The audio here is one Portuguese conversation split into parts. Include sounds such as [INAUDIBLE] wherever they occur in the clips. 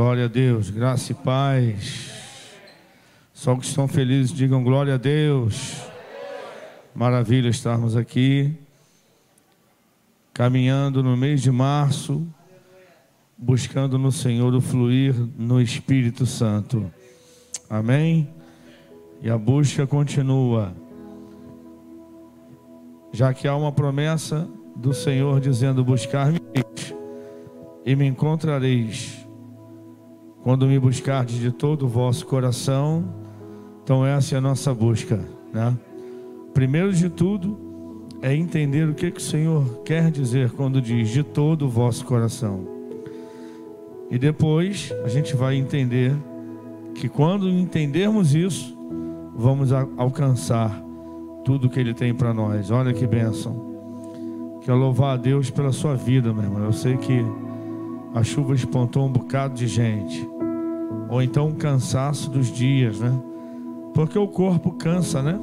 Glória a Deus, graça e paz. Só que estão felizes, digam glória a Deus. Maravilha estarmos aqui, caminhando no mês de março, buscando no Senhor o fluir no Espírito Santo. Amém? E a busca continua. Já que há uma promessa do Senhor dizendo: Buscar-me e me encontrareis quando me buscardes de todo o vosso coração. Então, essa é a nossa busca, né? Primeiro de tudo, é entender o que, que o Senhor quer dizer quando diz de todo o vosso coração. E depois a gente vai entender que quando entendermos isso, vamos alcançar tudo que Ele tem para nós. Olha que bênção. Quero louvar a Deus pela sua vida, meu irmão. Eu sei que a chuva espantou um bocado de gente. Ou então um cansaço dos dias, né? Porque o corpo cansa, né?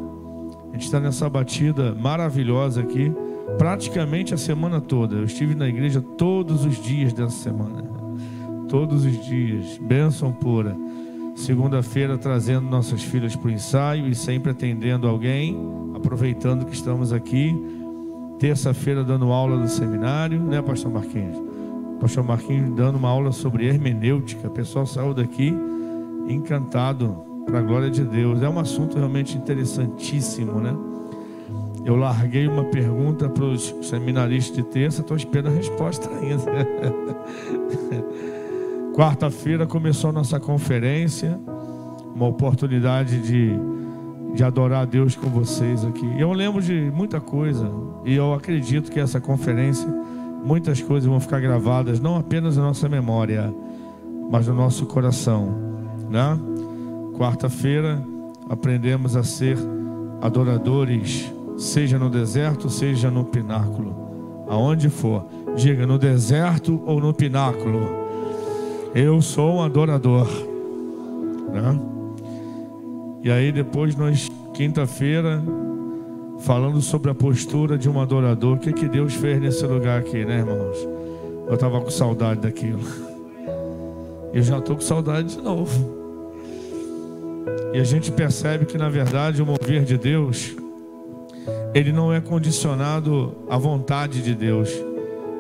A gente está nessa batida maravilhosa aqui, praticamente a semana toda. Eu estive na igreja todos os dias dessa semana. Todos os dias. Bênção pura. Segunda-feira trazendo nossas filhas para o ensaio e sempre atendendo alguém, aproveitando que estamos aqui. Terça-feira dando aula do seminário, né, Pastor Marquinhos? Pastor Marquinhos dando uma aula sobre hermenêutica. O pessoal saiu daqui encantado para a glória de Deus. É um assunto realmente interessantíssimo, né? Eu larguei uma pergunta para os seminaristas de terça, estou esperando a resposta ainda. [LAUGHS] Quarta-feira começou nossa conferência, uma oportunidade de, de adorar a Deus com vocês aqui. Eu lembro de muita coisa e eu acredito que essa conferência muitas coisas vão ficar gravadas, não apenas na nossa memória, mas no nosso coração. Né? Quarta-feira aprendemos a ser adoradores, seja no deserto, seja no pináculo, aonde for. Diga no deserto ou no pináculo. Eu sou um adorador. Né? E aí depois nós quinta-feira falando sobre a postura de um adorador. O que, que Deus fez nesse lugar aqui, né, irmãos? Eu estava com saudade daquilo. Eu já estou com saudade de novo. E a gente percebe que, na verdade, o mover de Deus, ele não é condicionado à vontade de Deus.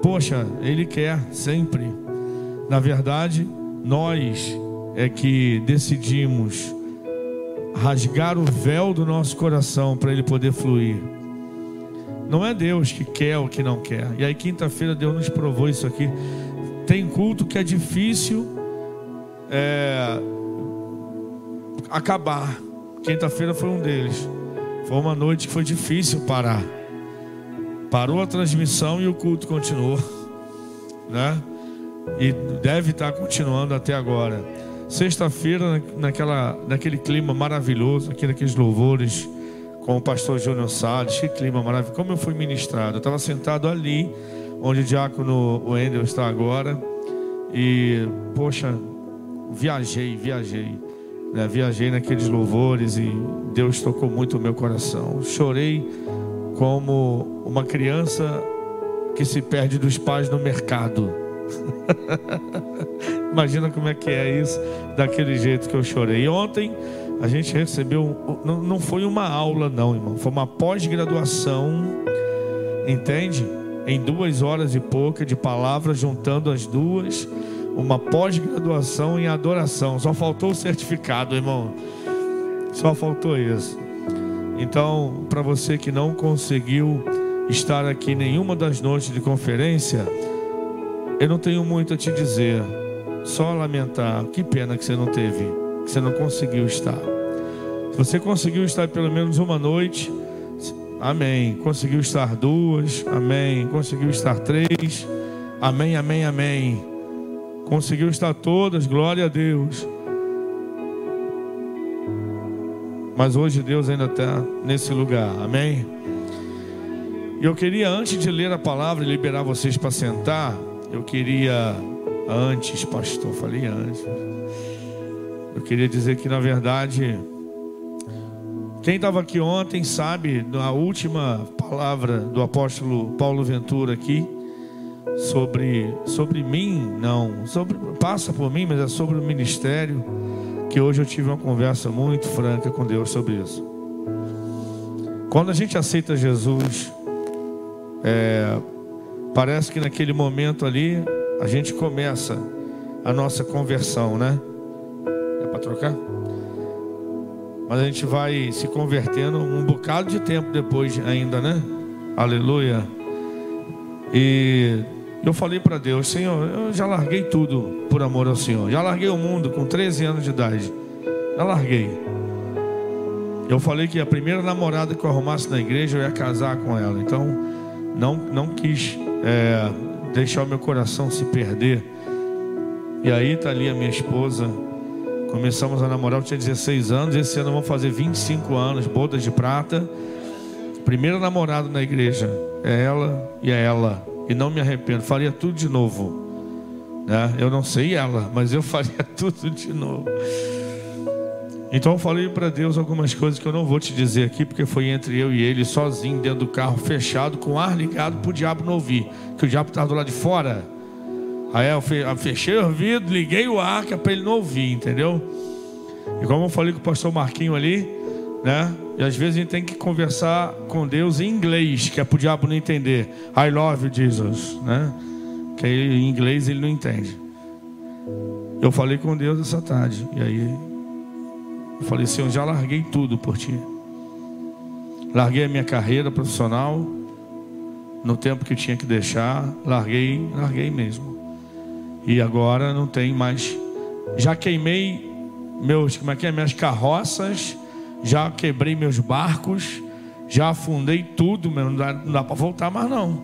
Poxa, Ele quer sempre. Na verdade, nós é que decidimos rasgar o véu do nosso coração para ele poder fluir. Não é Deus que quer ou que não quer. E aí, quinta-feira, Deus nos provou isso aqui. Tem culto que é difícil é, acabar. Quinta-feira foi um deles. Foi uma noite que foi difícil parar. Parou a transmissão e o culto continuou, né? E deve estar continuando até agora. Sexta-feira, naquela, naquele clima maravilhoso, aqui naqueles louvores com o pastor Júnior Salles, que clima maravilhoso. Como eu fui ministrado, eu estava sentado ali, onde o diácono Wendel está agora, e, poxa, viajei, viajei. Né? Viajei naqueles louvores e Deus tocou muito o meu coração. Chorei como uma criança que se perde dos pais no mercado. [LAUGHS] Imagina como é que é isso, daquele jeito que eu chorei. E ontem a gente recebeu, não, não foi uma aula, não, irmão, foi uma pós-graduação, entende? Em duas horas e pouca de palavras, juntando as duas, uma pós-graduação em adoração. Só faltou o certificado, irmão. Só faltou isso. Então, para você que não conseguiu estar aqui nenhuma das noites de conferência, eu não tenho muito a te dizer, só lamentar. Que pena que você não teve, que você não conseguiu estar. Se você conseguiu estar pelo menos uma noite, amém. Conseguiu estar duas, amém. Conseguiu estar três, amém, amém, amém. Conseguiu estar todas, glória a Deus. Mas hoje Deus ainda está nesse lugar, amém? E eu queria, antes de ler a palavra e liberar vocês para sentar, eu queria antes, pastor, falei antes. Eu queria dizer que na verdade, quem estava aqui ontem sabe da última palavra do apóstolo Paulo Ventura aqui sobre, sobre mim, não, sobre, passa por mim, mas é sobre o ministério, que hoje eu tive uma conversa muito franca com Deus sobre isso. Quando a gente aceita Jesus, é, parece que naquele momento ali, a gente começa a nossa conversão, né? É para trocar? Mas a gente vai se convertendo um bocado de tempo depois ainda, né? Aleluia. E eu falei para Deus, Senhor, eu já larguei tudo por amor ao Senhor. Já larguei o mundo com 13 anos de idade. Já larguei. Eu falei que a primeira namorada que eu arrumasse na igreja eu ia casar com ela. Então, não, não quis é, deixar o meu coração se perder. E aí está ali a minha esposa. Começamos a namorar, eu tinha 16 anos. Esse ano vamos fazer 25 anos, bodas de prata. Primeira namorada na igreja é ela e é ela e não me arrependo, faria tudo de novo. Né? Eu não sei ela, mas eu [LAUGHS] faria tudo de novo. Então eu falei para Deus algumas coisas que eu não vou te dizer aqui, porque foi entre eu e ele, sozinho, dentro do carro, fechado, com o ar ligado para o diabo não ouvir, que o diabo estava do lado de fora. Aí eu fechei o ouvido, liguei o ar, que é para ele não ouvir, entendeu? E como eu falei com o pastor Marquinho ali, né? E às vezes a gente tem que conversar com Deus em inglês, que é para o diabo não entender. I love you, Jesus, né? Que em inglês ele não entende. Eu falei com Deus essa tarde. E aí eu falei, Senhor, já larguei tudo por ti. Larguei a minha carreira profissional no tempo que tinha que deixar. Larguei, larguei mesmo. E agora não tem mais. Já queimei meus, como é que é, minhas carroças já quebrei meus barcos, já afundei tudo, meu, não dá, dá para voltar mais não.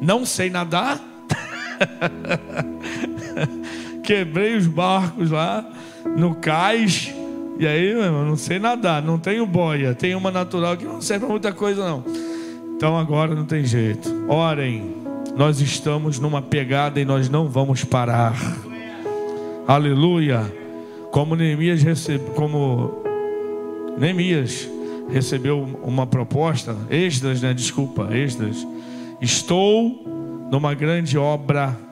Não sei nadar. [LAUGHS] Quebrei os barcos lá no cais. E aí, irmão, não sei nadar, não tenho boia, tenho uma natural que não serve para muita coisa não. Então agora não tem jeito. Orem, nós estamos numa pegada e nós não vamos parar. Aleluia. Como Neemias recebe, como Neemias recebeu uma proposta, Esdras, né? Desculpa, Esdras. Estou numa grande obra.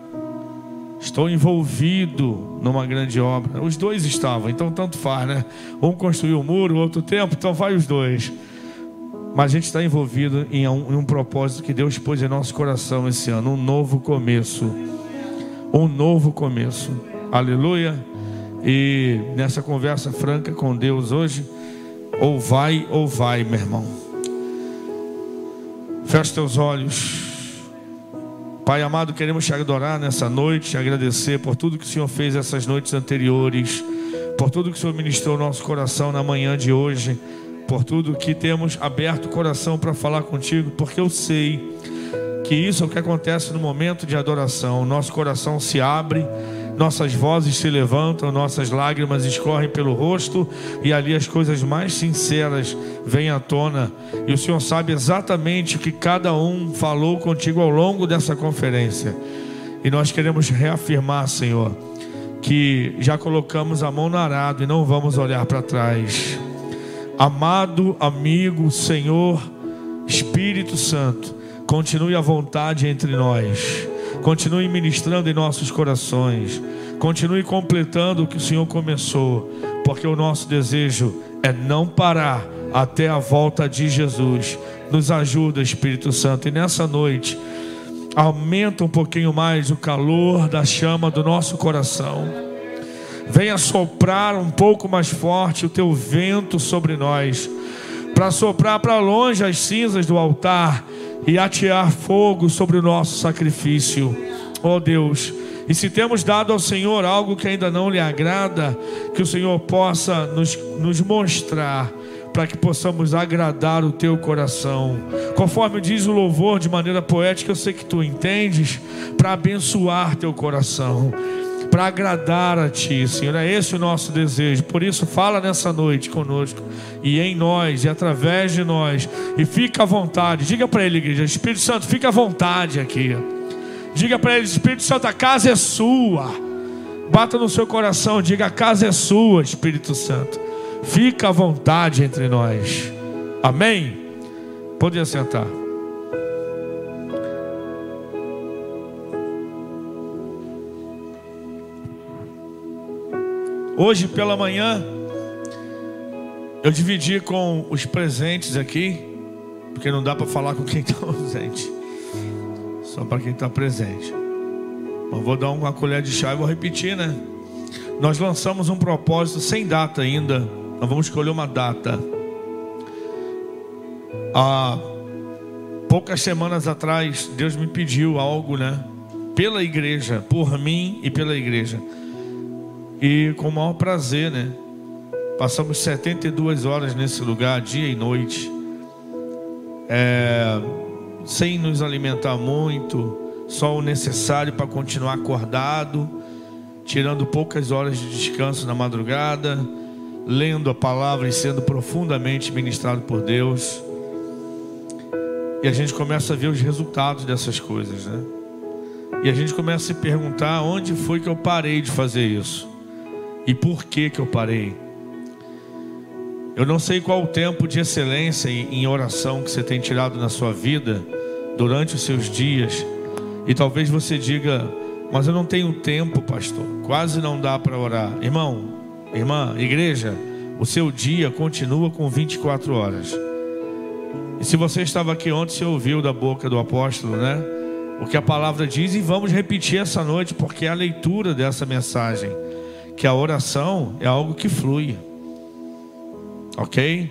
Estou envolvido numa grande obra. Os dois estavam, então tanto faz, né? Um construiu o um muro, outro tempo, então vai os dois. Mas a gente está envolvido em um, em um propósito que Deus pôs em nosso coração esse ano, um novo começo. Um novo começo. Aleluia. E nessa conversa franca com Deus hoje, ou vai ou vai, meu irmão. Feche teus olhos. Pai amado, queremos te adorar nessa noite, te agradecer por tudo que o Senhor fez essas noites anteriores, por tudo que o Senhor ministrou no nosso coração na manhã de hoje, por tudo que temos aberto o coração para falar contigo, porque eu sei que isso é o que acontece no momento de adoração. Nosso coração se abre nossas vozes se levantam, nossas lágrimas escorrem pelo rosto e ali as coisas mais sinceras vêm à tona. E o Senhor sabe exatamente o que cada um falou contigo ao longo dessa conferência. E nós queremos reafirmar, Senhor, que já colocamos a mão no arado e não vamos olhar para trás. Amado amigo, Senhor, Espírito Santo, continue à vontade entre nós Continue ministrando em nossos corações. Continue completando o que o Senhor começou, porque o nosso desejo é não parar até a volta de Jesus. Nos ajuda, Espírito Santo. E nessa noite, aumenta um pouquinho mais o calor da chama do nosso coração. Venha soprar um pouco mais forte o teu vento sobre nós, para soprar para longe as cinzas do altar e atear fogo sobre o nosso sacrifício. Ó oh Deus, e se temos dado ao Senhor algo que ainda não lhe agrada, que o Senhor possa nos, nos mostrar, para que possamos agradar o teu coração. Conforme diz o louvor de maneira poética, eu sei que tu entendes, para abençoar teu coração para agradar a Ti, Senhor. É esse o nosso desejo. Por isso, fala nessa noite conosco e em nós e através de nós. E fica à vontade. Diga para Ele, igreja: Espírito Santo, fica à vontade aqui. Diga para Ele: Espírito Santo, a casa é sua. Bata no seu coração, diga: a casa é sua, Espírito Santo. Fica à vontade entre nós. Amém? Pode sentar. Hoje pela manhã, eu dividi com os presentes aqui, porque não dá para falar com quem está [LAUGHS] ausente, só para quem está presente. Mas vou dar uma colher de chá e vou repetir, né? Nós lançamos um propósito sem data ainda. Nós vamos escolher uma data. Há poucas semanas atrás, Deus me pediu algo, né? Pela igreja, por mim e pela igreja. E com o maior prazer, né? Passamos 72 horas nesse lugar, dia e noite. É, sem nos alimentar muito, só o necessário para continuar acordado, tirando poucas horas de descanso na madrugada, lendo a palavra e sendo profundamente ministrado por Deus. E a gente começa a ver os resultados dessas coisas, né? E a gente começa a se perguntar onde foi que eu parei de fazer isso e por que que eu parei. Eu não sei qual o tempo de excelência em oração que você tem tirado na sua vida durante os seus dias. E talvez você diga, mas eu não tenho tempo, pastor. Quase não dá para orar. Irmão, irmã, igreja, o seu dia continua com 24 horas. E se você estava aqui ontem, você ouviu da boca do apóstolo, né? O que a palavra diz, e vamos repetir essa noite, porque é a leitura dessa mensagem. Que a oração é algo que flui. Ok?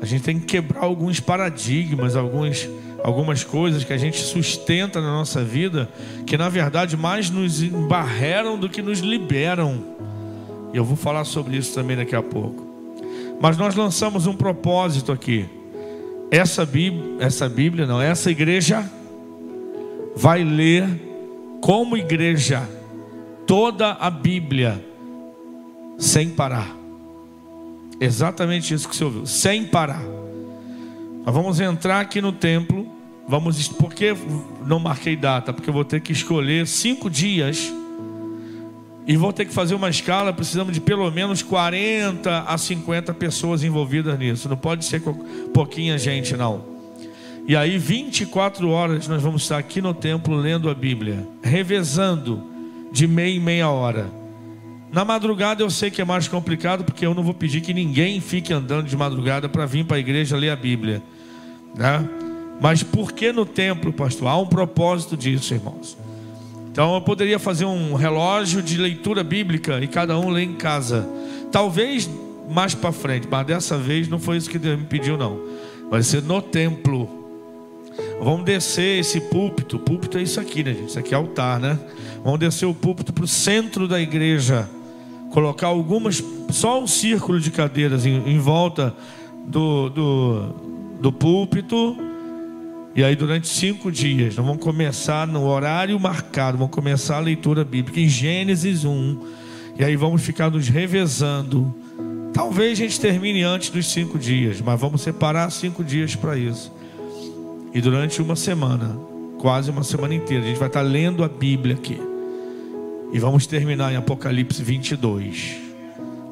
A gente tem que quebrar alguns paradigmas, alguns, algumas coisas que a gente sustenta na nossa vida, que na verdade mais nos embarreram do que nos liberam. E eu vou falar sobre isso também daqui a pouco. Mas nós lançamos um propósito aqui. Essa Bíblia, essa Bíblia não, essa igreja vai ler como igreja toda a Bíblia sem parar. Exatamente isso que você ouviu, sem parar. Nós vamos entrar aqui no templo, vamos por que não marquei data? Porque eu vou ter que escolher cinco dias e vou ter que fazer uma escala, precisamos de pelo menos 40 a 50 pessoas envolvidas nisso. Não pode ser pouquinha gente, não. E aí, 24 horas, nós vamos estar aqui no templo lendo a Bíblia, revezando de meia em meia hora. Na madrugada eu sei que é mais complicado, porque eu não vou pedir que ninguém fique andando de madrugada para vir para a igreja ler a Bíblia. Né? Mas por que no templo, pastor? Há um propósito disso, irmãos. Então eu poderia fazer um relógio de leitura bíblica e cada um lê em casa. Talvez mais para frente, mas dessa vez não foi isso que Deus me pediu, não. Vai ser no templo. Vamos descer esse púlpito. Púlpito é isso aqui, né, gente? Isso aqui é altar, né? Vamos descer o púlpito para o centro da igreja. Colocar algumas, só um círculo de cadeiras em, em volta do, do, do púlpito e aí, durante cinco dias, nós vamos começar no horário marcado, vamos começar a leitura bíblica em Gênesis 1. E aí vamos ficar nos revezando. Talvez a gente termine antes dos cinco dias, mas vamos separar cinco dias para isso. E durante uma semana, quase uma semana inteira, a gente vai estar lendo a Bíblia aqui. E vamos terminar em Apocalipse 22.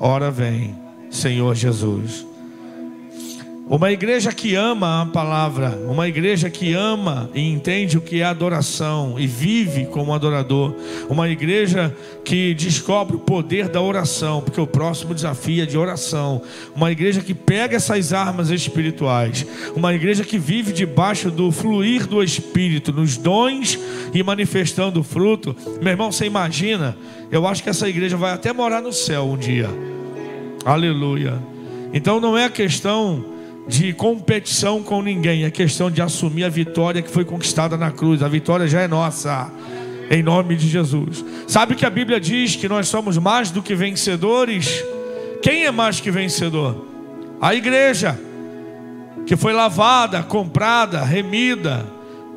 Ora vem, Senhor Jesus. Uma igreja que ama a palavra, uma igreja que ama e entende o que é adoração e vive como adorador, uma igreja que descobre o poder da oração, porque o próximo desafio é de oração, uma igreja que pega essas armas espirituais, uma igreja que vive debaixo do fluir do Espírito, nos dons e manifestando o fruto. Meu irmão, você imagina? Eu acho que essa igreja vai até morar no céu um dia. Aleluia. Então não é questão de competição com ninguém, é questão de assumir a vitória que foi conquistada na cruz. A vitória já é nossa, em nome de Jesus. Sabe que a Bíblia diz que nós somos mais do que vencedores? Quem é mais que vencedor? A igreja, que foi lavada, comprada, remida,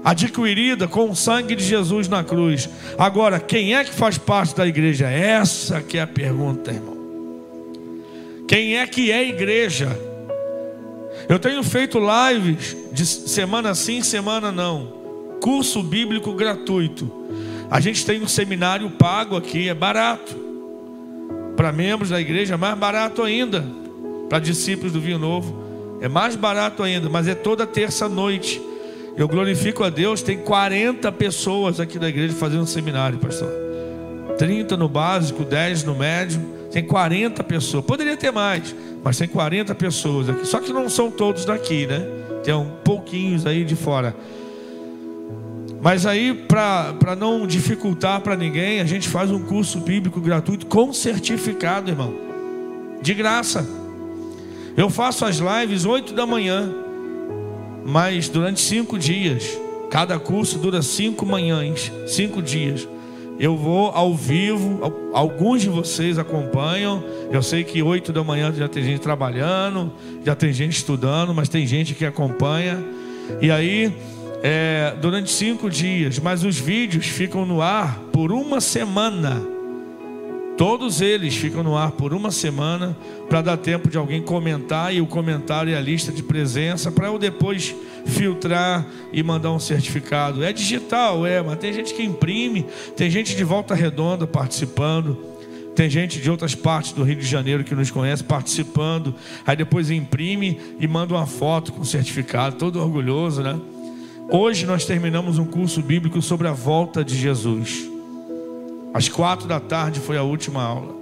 adquirida com o sangue de Jesus na cruz. Agora, quem é que faz parte da igreja? Essa que é a pergunta, irmão. Quem é que é igreja? Eu tenho feito lives de semana sim, semana não. Curso bíblico gratuito. A gente tem um seminário pago aqui, é barato. Para membros da igreja, é mais barato ainda. Para discípulos do Vinho Novo, é mais barato ainda, mas é toda terça-noite. Eu glorifico a Deus, tem 40 pessoas aqui da igreja fazendo seminário, pastor. 30 no básico, 10 no médio, tem 40 pessoas. Poderia ter mais, mas tem 40 pessoas aqui. Só que não são todos daqui, né? Tem um pouquinhos aí de fora. Mas aí, para não dificultar para ninguém, a gente faz um curso bíblico gratuito com certificado, irmão. De graça. Eu faço as lives 8 da manhã, mas durante cinco dias. Cada curso dura cinco manhãs, cinco dias. Eu vou ao vivo, alguns de vocês acompanham. Eu sei que oito da manhã já tem gente trabalhando, já tem gente estudando, mas tem gente que acompanha. E aí, é, durante cinco dias, mas os vídeos ficam no ar por uma semana. Todos eles ficam no ar por uma semana para dar tempo de alguém comentar e o comentário e a lista de presença para eu depois filtrar e mandar um certificado. É digital, é, mas tem gente que imprime, tem gente de volta redonda participando. Tem gente de outras partes do Rio de Janeiro que nos conhece participando. Aí depois imprime e manda uma foto com certificado, todo orgulhoso, né? Hoje nós terminamos um curso bíblico sobre a volta de Jesus. Às quatro da tarde foi a última aula.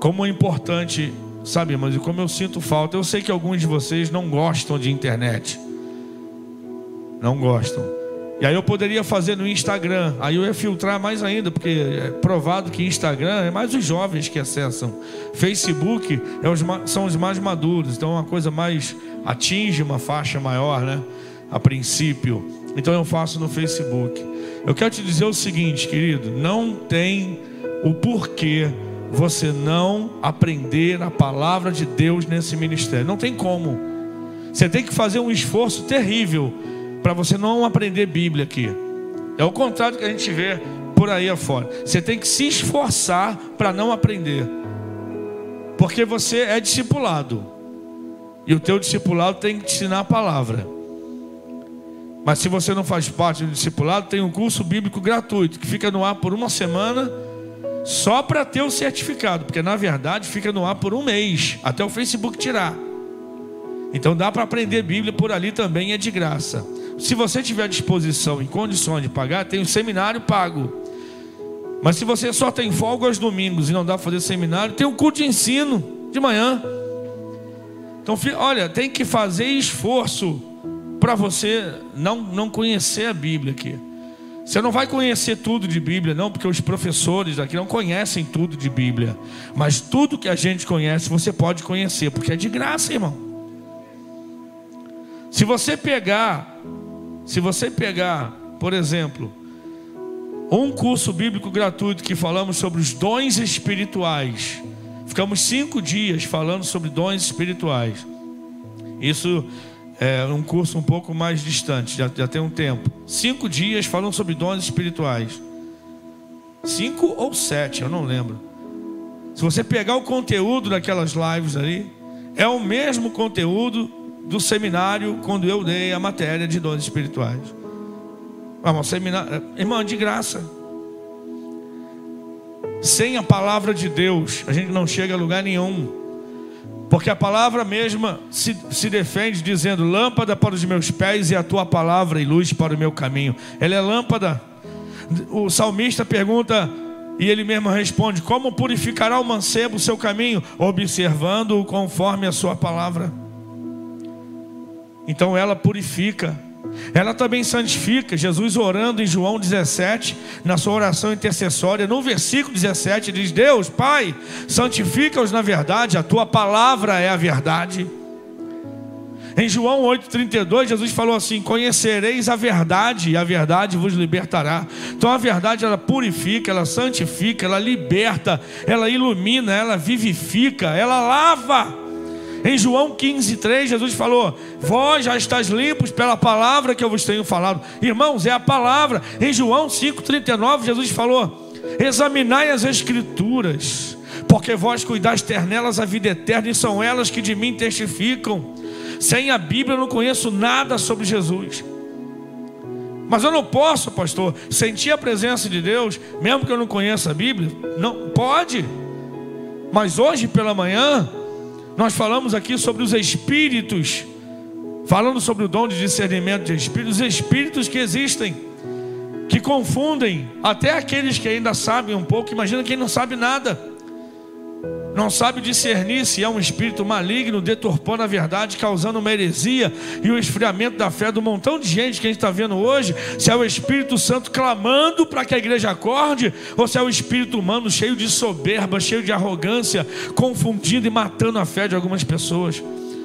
Como é importante, sabe, mas como eu sinto falta. Eu sei que alguns de vocês não gostam de internet. Não gostam. E aí eu poderia fazer no Instagram. Aí eu ia filtrar mais ainda, porque é provado que Instagram é mais os jovens que acessam. Facebook é os, são os mais maduros. Então é uma coisa mais atinge uma faixa maior, né? A princípio. Então eu faço no Facebook. Eu quero te dizer o seguinte, querido: não tem o porquê você não aprender a palavra de Deus nesse ministério. Não tem como. Você tem que fazer um esforço terrível para você não aprender Bíblia aqui. É o contrário que a gente vê por aí afora. Você tem que se esforçar para não aprender. Porque você é discipulado. E o teu discipulado tem que te ensinar a palavra. Mas se você não faz parte do discipulado, tem um curso bíblico gratuito que fica no ar por uma semana, só para ter o certificado, porque na verdade fica no ar por um mês, até o Facebook tirar. Então dá para aprender Bíblia por ali também, é de graça. Se você tiver disposição e condições de pagar, tem um seminário pago. Mas se você só tem folga aos domingos e não dá para fazer seminário, tem um culto de ensino de manhã. Então, olha, tem que fazer esforço para você não, não conhecer a Bíblia aqui. Você não vai conhecer tudo de Bíblia, não, porque os professores aqui não conhecem tudo de Bíblia. Mas tudo que a gente conhece, você pode conhecer, porque é de graça, irmão. Se você pegar, se você pegar, por exemplo, um curso bíblico gratuito que falamos sobre os dons espirituais, ficamos cinco dias falando sobre dons espirituais. Isso é, um curso um pouco mais distante, já, já tem um tempo. Cinco dias falando sobre dons espirituais. Cinco ou sete, eu não lembro. Se você pegar o conteúdo daquelas lives ali, é o mesmo conteúdo do seminário quando eu dei a matéria de dons espirituais. Vamos, seminário, irmão, de graça. Sem a palavra de Deus, a gente não chega a lugar nenhum. Porque a palavra mesma se, se defende dizendo: lâmpada para os meus pés e a tua palavra e luz para o meu caminho. Ela é lâmpada. O salmista pergunta e ele mesmo responde: Como purificará o mancebo o seu caminho? Observando-o conforme a sua palavra. Então ela purifica. Ela também santifica. Jesus orando em João 17, na sua oração intercessória, no versículo 17, diz: Deus, Pai, santifica-os na verdade, a tua palavra é a verdade. Em João 8,32, Jesus falou assim: Conhecereis a verdade, e a verdade vos libertará. Então a verdade ela purifica, ela santifica, ela liberta, ela ilumina, ela vivifica, ela lava. Em João 15, 3, Jesus falou: Vós já estáis limpos pela palavra que eu vos tenho falado. Irmãos, é a palavra. Em João 5,39, Jesus falou: Examinai as Escrituras, porque vós cuidais ter nelas a vida eterna, e são elas que de mim testificam. Sem a Bíblia eu não conheço nada sobre Jesus. Mas eu não posso, pastor, sentir a presença de Deus, mesmo que eu não conheça a Bíblia. Não pode. Mas hoje pela manhã, nós falamos aqui sobre os espíritos, falando sobre o dom de discernimento de espíritos, os espíritos que existem. que confundem até aqueles que ainda sabem um pouco. Imagina quem não sabe nada, não sabe discernir se é um espírito maligno, deturpando a verdade, causando uma heresia e o esfriamento da fé do montão de gente que a gente está vendo hoje. Se é o Espírito Santo clamando para que a igreja acorde, ou se é o espírito humano cheio de soberba, cheio de arrogância, confundindo e matando a fé de algumas pessoas.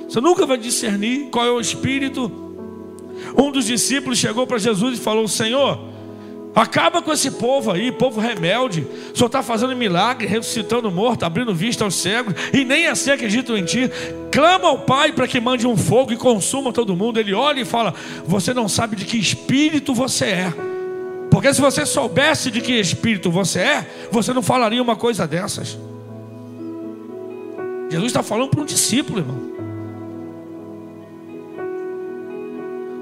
Você nunca vai discernir qual é o espírito. Um dos discípulos chegou para Jesus e falou: Senhor, Acaba com esse povo aí, povo rebelde. Senhor está fazendo milagre, ressuscitando morto, abrindo vista aos cegos, e nem assim acreditam em ti. Clama ao Pai para que mande um fogo e consuma todo mundo. Ele olha e fala: Você não sabe de que espírito você é. Porque se você soubesse de que espírito você é, você não falaria uma coisa dessas. Jesus está falando para um discípulo, irmão.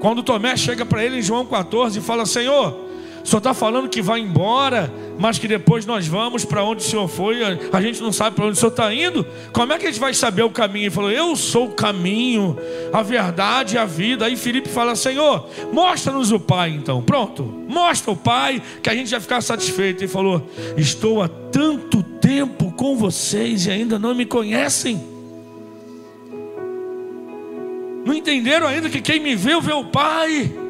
Quando Tomé chega para ele em João 14 e fala: Senhor, o Senhor está falando que vai embora, mas que depois nós vamos para onde o Senhor foi, a gente não sabe para onde o Senhor está indo. Como é que a gente vai saber o caminho? Ele falou: Eu sou o caminho, a verdade e a vida. Aí Felipe fala: Senhor, mostra-nos o Pai então. Pronto, mostra o Pai, que a gente vai ficar satisfeito. Ele falou: Estou há tanto tempo com vocês e ainda não me conhecem. Não entenderam ainda que quem me vê, vê o Pai.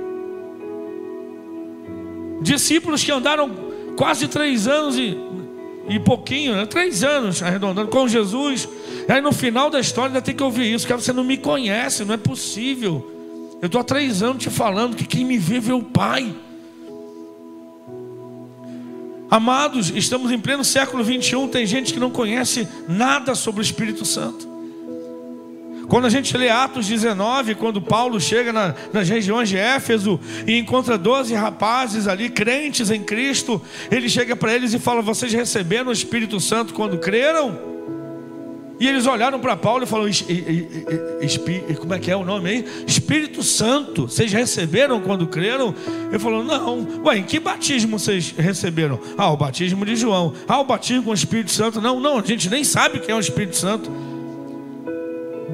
Discípulos que andaram quase três anos e, e pouquinho, né? três anos arredondando com Jesus. E aí no final da história ainda tem que ouvir isso. Cara, você não me conhece, não é possível. Eu estou há três anos te falando que quem me vê vê o Pai. Amados, estamos em pleno século 21, tem gente que não conhece nada sobre o Espírito Santo. Quando a gente lê Atos 19, quando Paulo chega na, nas regiões de Éfeso e encontra 12 rapazes ali, crentes em Cristo, ele chega para eles e fala: Vocês receberam o Espírito Santo quando creram? E eles olharam para Paulo e falaram: Como é que é o nome aí? Espírito Santo, vocês receberam quando creram? Ele falou: Não, ué, em que batismo vocês receberam? Ah, o batismo de João. Ah, o batismo com o Espírito Santo. Não, não, a gente nem sabe o que é o Espírito Santo.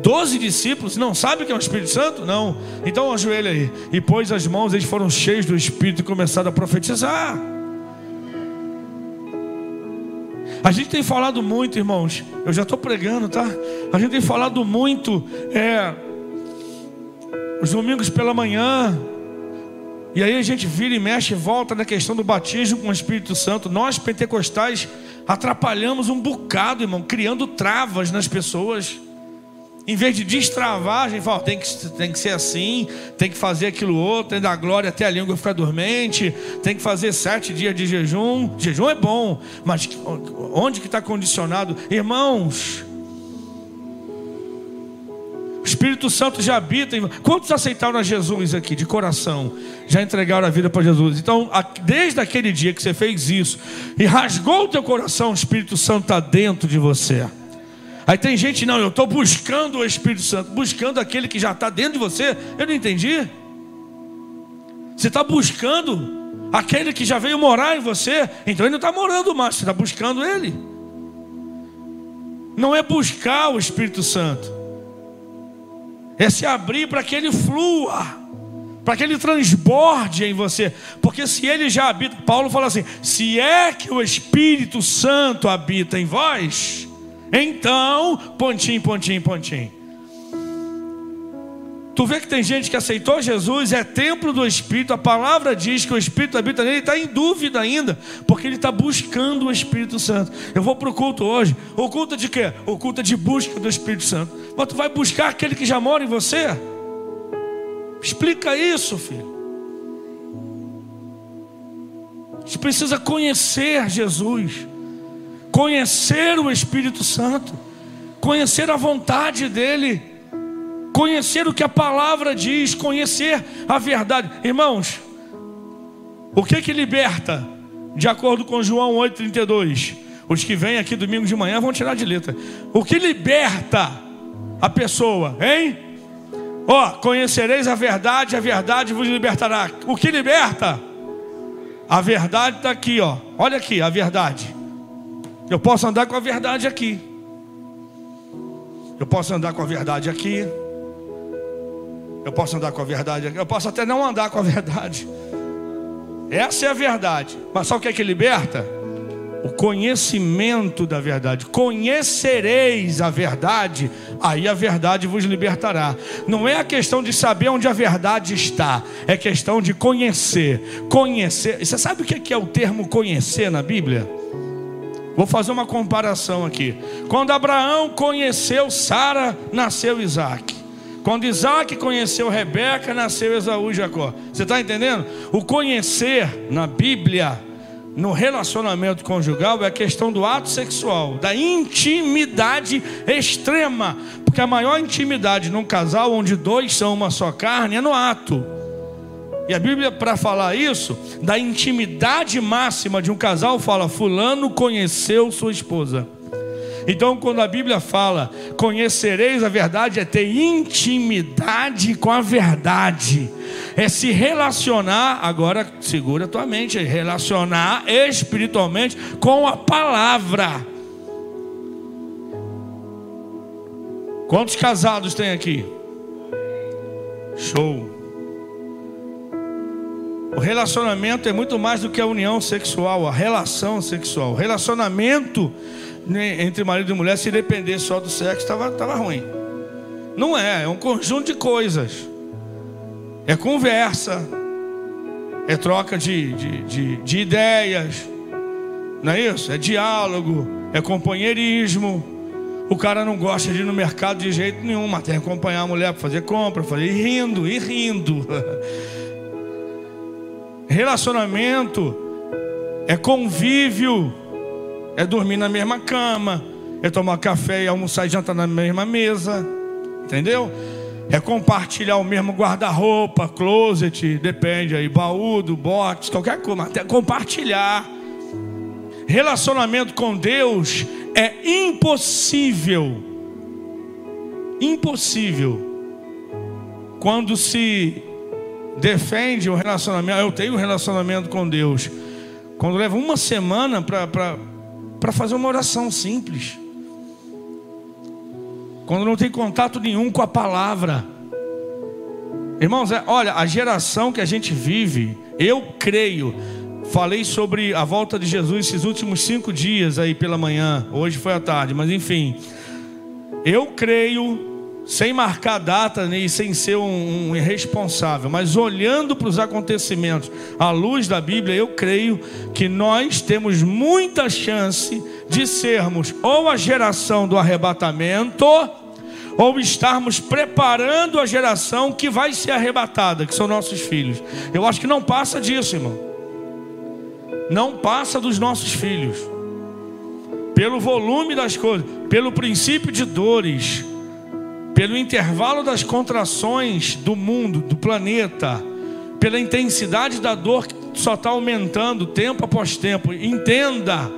Doze discípulos, não sabe o que é o Espírito Santo? Não. Então ajoelha aí. E pôs as mãos, eles foram cheios do Espírito e começaram a profetizar. A gente tem falado muito, irmãos. Eu já estou pregando, tá? A gente tem falado muito. É, os domingos pela manhã. E aí a gente vira e mexe e volta na questão do batismo com o Espírito Santo. Nós, pentecostais, atrapalhamos um bocado, irmão, criando travas nas pessoas. Em vez de destravagem, fala, tem que, tem que ser assim, tem que fazer aquilo outro, tem que dar glória até a língua ficar dormente, tem que fazer sete dias de jejum. Jejum é bom, mas onde que está condicionado? Irmãos, o Espírito Santo já habita. Quantos aceitaram a Jesus aqui de coração? Já entregaram a vida para Jesus. Então, desde aquele dia que você fez isso e rasgou o teu coração, o Espírito Santo está dentro de você. Aí tem gente, não, eu estou buscando o Espírito Santo, buscando aquele que já está dentro de você. Eu não entendi. Você está buscando aquele que já veio morar em você, então ele não está morando mais, você está buscando ele. Não é buscar o Espírito Santo, é se abrir para que ele flua, para que ele transborde em você, porque se ele já habita, Paulo fala assim: se é que o Espírito Santo habita em vós, então, pontinho, pontinho, pontinho. Tu vê que tem gente que aceitou Jesus, é templo do Espírito, a palavra diz que o Espírito habita nele, está em dúvida ainda, porque ele está buscando o Espírito Santo. Eu vou para o culto hoje. O culto de quê? O culto de busca do Espírito Santo. Mas tu vai buscar aquele que já mora em você? Explica isso, filho. A gente precisa conhecer Jesus conhecer o Espírito Santo, conhecer a vontade dele, conhecer o que a palavra diz, conhecer a verdade. Irmãos, o que que liberta? De acordo com João 8:32, os que vêm aqui domingo de manhã vão tirar de letra. O que liberta a pessoa, hein? Ó, oh, conhecereis a verdade, a verdade vos libertará. O que liberta? A verdade está aqui, ó. Olha aqui, a verdade. Eu posso andar com a verdade aqui. Eu posso andar com a verdade aqui. Eu posso andar com a verdade aqui. Eu posso até não andar com a verdade. Essa é a verdade. Mas sabe o que é que liberta? O conhecimento da verdade. Conhecereis a verdade, aí a verdade vos libertará. Não é a questão de saber onde a verdade está, é questão de conhecer. Conhecer. Você sabe o que é o termo conhecer na Bíblia? Vou fazer uma comparação aqui. Quando Abraão conheceu Sara, nasceu Isaac. Quando Isaac conheceu Rebeca, nasceu Esaú e Jacó. Você está entendendo? O conhecer na Bíblia, no relacionamento conjugal, é a questão do ato sexual, da intimidade extrema. Porque a maior intimidade num casal onde dois são uma só carne é no ato. E a Bíblia, para falar isso, da intimidade máxima de um casal, fala: Fulano conheceu sua esposa. Então, quando a Bíblia fala, conhecereis a verdade, é ter intimidade com a verdade, é se relacionar, agora segura tua mente, é relacionar espiritualmente com a palavra. Quantos casados tem aqui? Show. O relacionamento é muito mais do que a união sexual, a relação sexual. O relacionamento né, entre marido e mulher, se depender só do sexo, estava tava ruim. Não é, é um conjunto de coisas. É conversa, é troca de, de, de, de ideias, não é isso? É diálogo, é companheirismo. O cara não gosta de ir no mercado de jeito nenhum, mas tem que acompanhar a mulher para fazer compra, fazer e rindo, e rindo. [LAUGHS] Relacionamento é convívio é dormir na mesma cama, é tomar café e almoçar e jantar na mesma mesa, entendeu? É compartilhar o mesmo guarda-roupa, closet, depende aí, baú, do box, qualquer coisa, até compartilhar. Relacionamento com Deus é impossível, impossível, quando se defende o relacionamento. Eu tenho um relacionamento com Deus. Quando leva uma semana para fazer uma oração simples. Quando não tem contato nenhum com a palavra. Irmãos, é, olha, a geração que a gente vive, eu creio. Falei sobre a volta de Jesus esses últimos cinco dias aí pela manhã. Hoje foi à tarde, mas enfim. Eu creio sem marcar data né, e sem ser um, um irresponsável, mas olhando para os acontecimentos à luz da Bíblia, eu creio que nós temos muita chance de sermos ou a geração do arrebatamento, ou estarmos preparando a geração que vai ser arrebatada, que são nossos filhos. Eu acho que não passa disso, irmão. Não passa dos nossos filhos. Pelo volume das coisas, pelo princípio de dores pelo intervalo das contrações do mundo, do planeta, pela intensidade da dor que só está aumentando tempo após tempo. Entenda,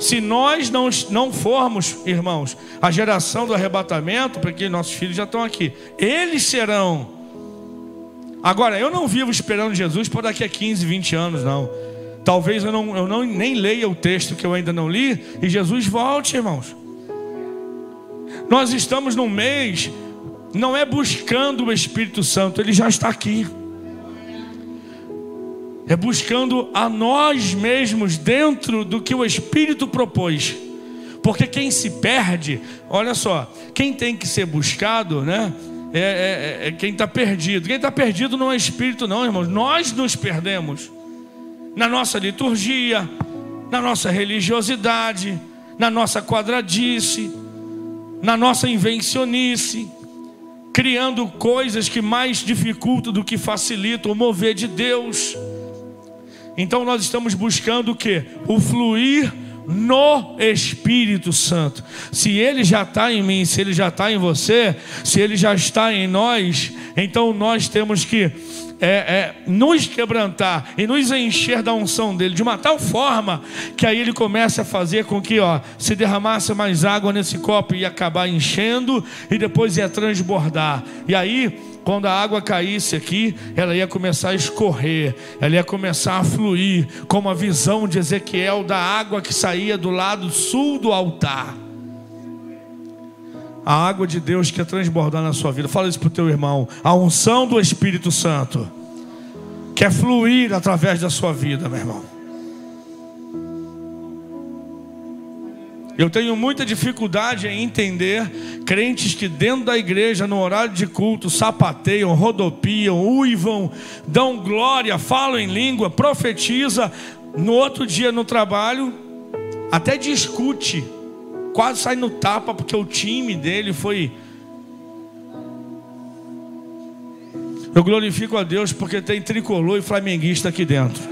se nós não, não formos, irmãos, a geração do arrebatamento, porque nossos filhos já estão aqui, eles serão. Agora, eu não vivo esperando Jesus por daqui a 15, 20 anos, não. Talvez eu, não, eu não, nem leia o texto que eu ainda não li e Jesus volte, irmãos. Nós estamos num mês, não é buscando o Espírito Santo, ele já está aqui. É buscando a nós mesmos dentro do que o Espírito propôs. Porque quem se perde, olha só, quem tem que ser buscado, né? É, é, é, é quem está perdido. Quem está perdido não é espírito, não, irmãos. Nós nos perdemos na nossa liturgia, na nossa religiosidade, na nossa quadradice na nossa invencionice, criando coisas que mais dificultam do que facilitam o mover de Deus. Então nós estamos buscando o que? O fluir no Espírito Santo. Se ele já está em mim, se ele já está em você, se ele já está em nós, então nós temos que é, é, nos quebrantar e nos encher da unção dele de uma tal forma que aí ele começa a fazer com que ó, se derramasse mais água nesse copo e acabar enchendo e depois ia transbordar. E aí quando a água caísse aqui, ela ia começar a escorrer, ela ia começar a fluir, como a visão de Ezequiel da água que saía do lado sul do altar. A água de Deus quer transbordar na sua vida. Fala isso para o teu irmão. A unção do Espírito Santo quer fluir através da sua vida, meu irmão. Eu tenho muita dificuldade em entender crentes que dentro da igreja, no horário de culto, sapateiam, rodopiam, uivam, dão glória, falam em língua, profetiza, no outro dia no trabalho, até discute, quase sai no tapa porque o time dele foi. Eu glorifico a Deus porque tem tricolor e flamenguista aqui dentro,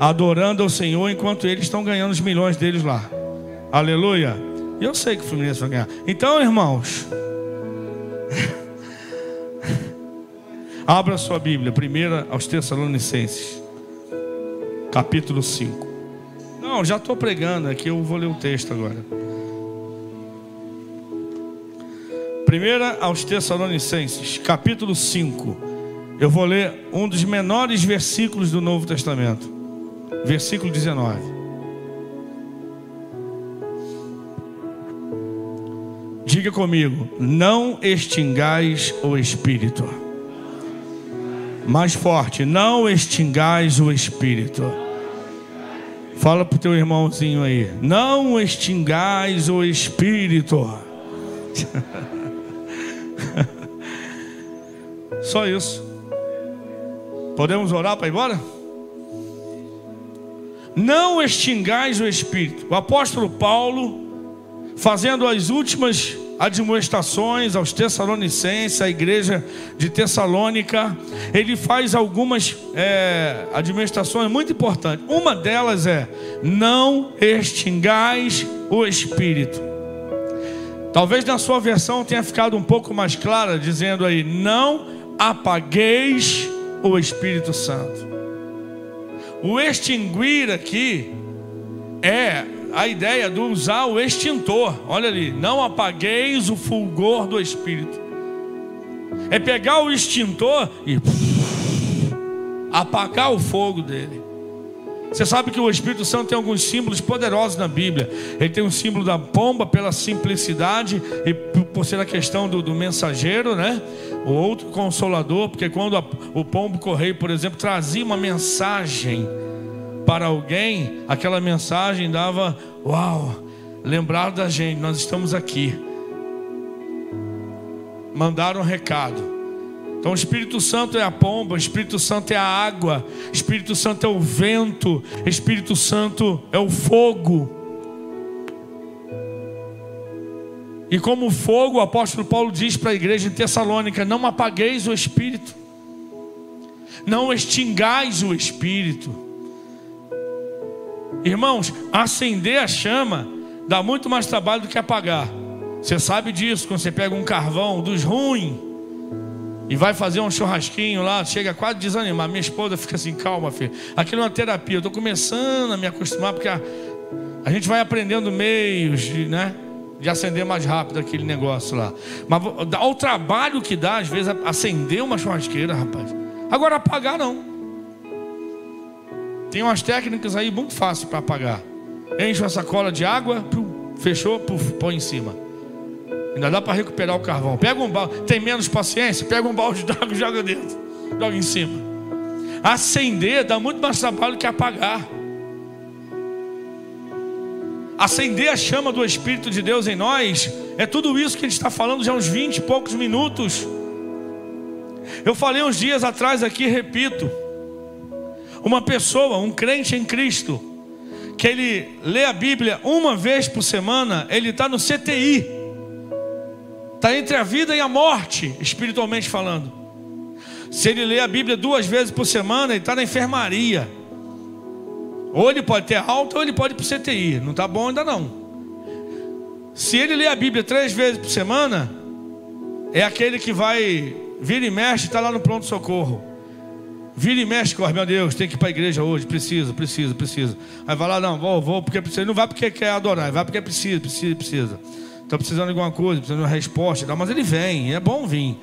adorando ao Senhor enquanto eles estão ganhando os milhões deles lá. Aleluia. E eu sei que o Fluminense vai ganhar. Então, irmãos, [LAUGHS] abra sua Bíblia, primeira aos Tessalonicenses, capítulo 5. Não, já estou pregando aqui, eu vou ler o texto agora. Primeira aos Tessalonicenses, capítulo 5. Eu vou ler um dos menores versículos do Novo Testamento, versículo 19. Diga comigo: não extingais o espírito. Mais forte: não extingais o espírito. Fala para o teu irmãozinho aí: não extingais o espírito. [LAUGHS] Só isso. Podemos orar para ir embora? Não extingais o espírito. O apóstolo Paulo fazendo as últimas admoestações aos Tessalonicenses, à igreja de Tessalônica, ele faz algumas é, admoestações muito importantes. Uma delas é: não extingais o espírito. Talvez na sua versão tenha ficado um pouco mais clara, dizendo aí: não apagueis o Espírito Santo. O extinguir aqui é a ideia de usar o extintor. Olha ali, não apagueis o fulgor do Espírito. É pegar o extintor e apagar o fogo dele. Você sabe que o Espírito Santo tem alguns símbolos poderosos na Bíblia. Ele tem o símbolo da pomba pela simplicidade e por ser a questão do, do mensageiro, né? O outro consolador, porque quando a, o pombo correio, por exemplo, trazia uma mensagem para alguém, aquela mensagem dava, uau, lembrar da gente, nós estamos aqui. Mandaram um recado. Então o Espírito Santo é a pomba, o Espírito Santo é a água, o Espírito Santo é o vento, o Espírito Santo é o fogo. E como fogo, o apóstolo Paulo diz para a igreja em Tessalônica: não apagueis o Espírito, não extingais o Espírito. Irmãos, acender a chama dá muito mais trabalho do que apagar. Você sabe disso quando você pega um carvão dos ruins e vai fazer um churrasquinho lá, chega quase desanimar. Minha esposa fica assim, calma, filho. Aquilo é uma terapia. Eu estou começando a me acostumar porque a, a gente vai aprendendo meios de, né, de acender mais rápido aquele negócio lá. Mas o trabalho que dá, às vezes, acender uma churrasqueira, rapaz. Agora apagar não. Tem umas técnicas aí muito fáceis para apagar. Enche uma sacola de água, fechou, põe em cima. Ainda dá para recuperar o carvão. Pega um balde, tem menos paciência, pega um balde d'água e joga dentro. Joga em cima. Acender dá muito mais trabalho que apagar. Acender a chama do Espírito de Deus em nós é tudo isso que a gente está falando já há uns 20 e poucos minutos. Eu falei uns dias atrás aqui, repito. Uma pessoa, um crente em Cristo, que ele lê a Bíblia uma vez por semana, ele está no CTI, está entre a vida e a morte, espiritualmente falando. Se ele lê a Bíblia duas vezes por semana, ele está na enfermaria. Ou ele pode ter alta ou ele pode ir para o CTI. Não está bom ainda não. Se ele lê a Bíblia três vezes por semana, é aquele que vai vir e mexe e está lá no pronto-socorro. Vira e mexe, corre, meu Deus, tem que ir para a igreja hoje, precisa, precisa, precisa. Aí vai lá, não, vou, vou porque precisa. Não vai porque quer adorar, vai porque precisa, precisa, precisa. Está precisando de alguma coisa, precisando de uma resposta, mas ele vem, é bom vir.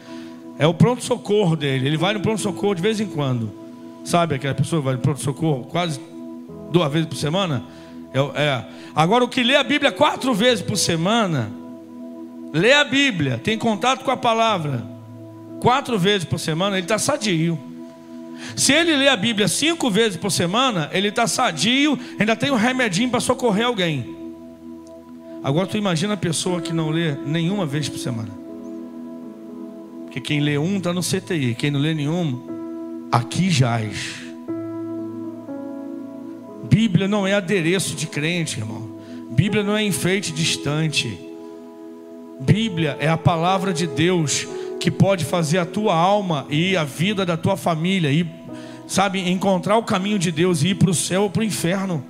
É o pronto-socorro dele, ele vai no pronto-socorro de vez em quando. Sabe aquela pessoa que vai no pronto-socorro quase duas vezes por semana? É, é. Agora, o que lê a Bíblia quatro vezes por semana, lê a Bíblia, tem contato com a palavra, quatro vezes por semana, ele está sadio. Se ele lê a Bíblia cinco vezes por semana, ele está sadio, ainda tem um remedinho para socorrer alguém. Agora tu imagina a pessoa que não lê nenhuma vez por semana. Porque quem lê um está no CTI, quem não lê nenhum, aqui jaz. Bíblia não é adereço de crente, irmão. Bíblia não é enfeite distante. Bíblia é a palavra de Deus que pode fazer a tua alma e a vida da tua família e sabe encontrar o caminho de Deus e ir para o céu ou para o inferno.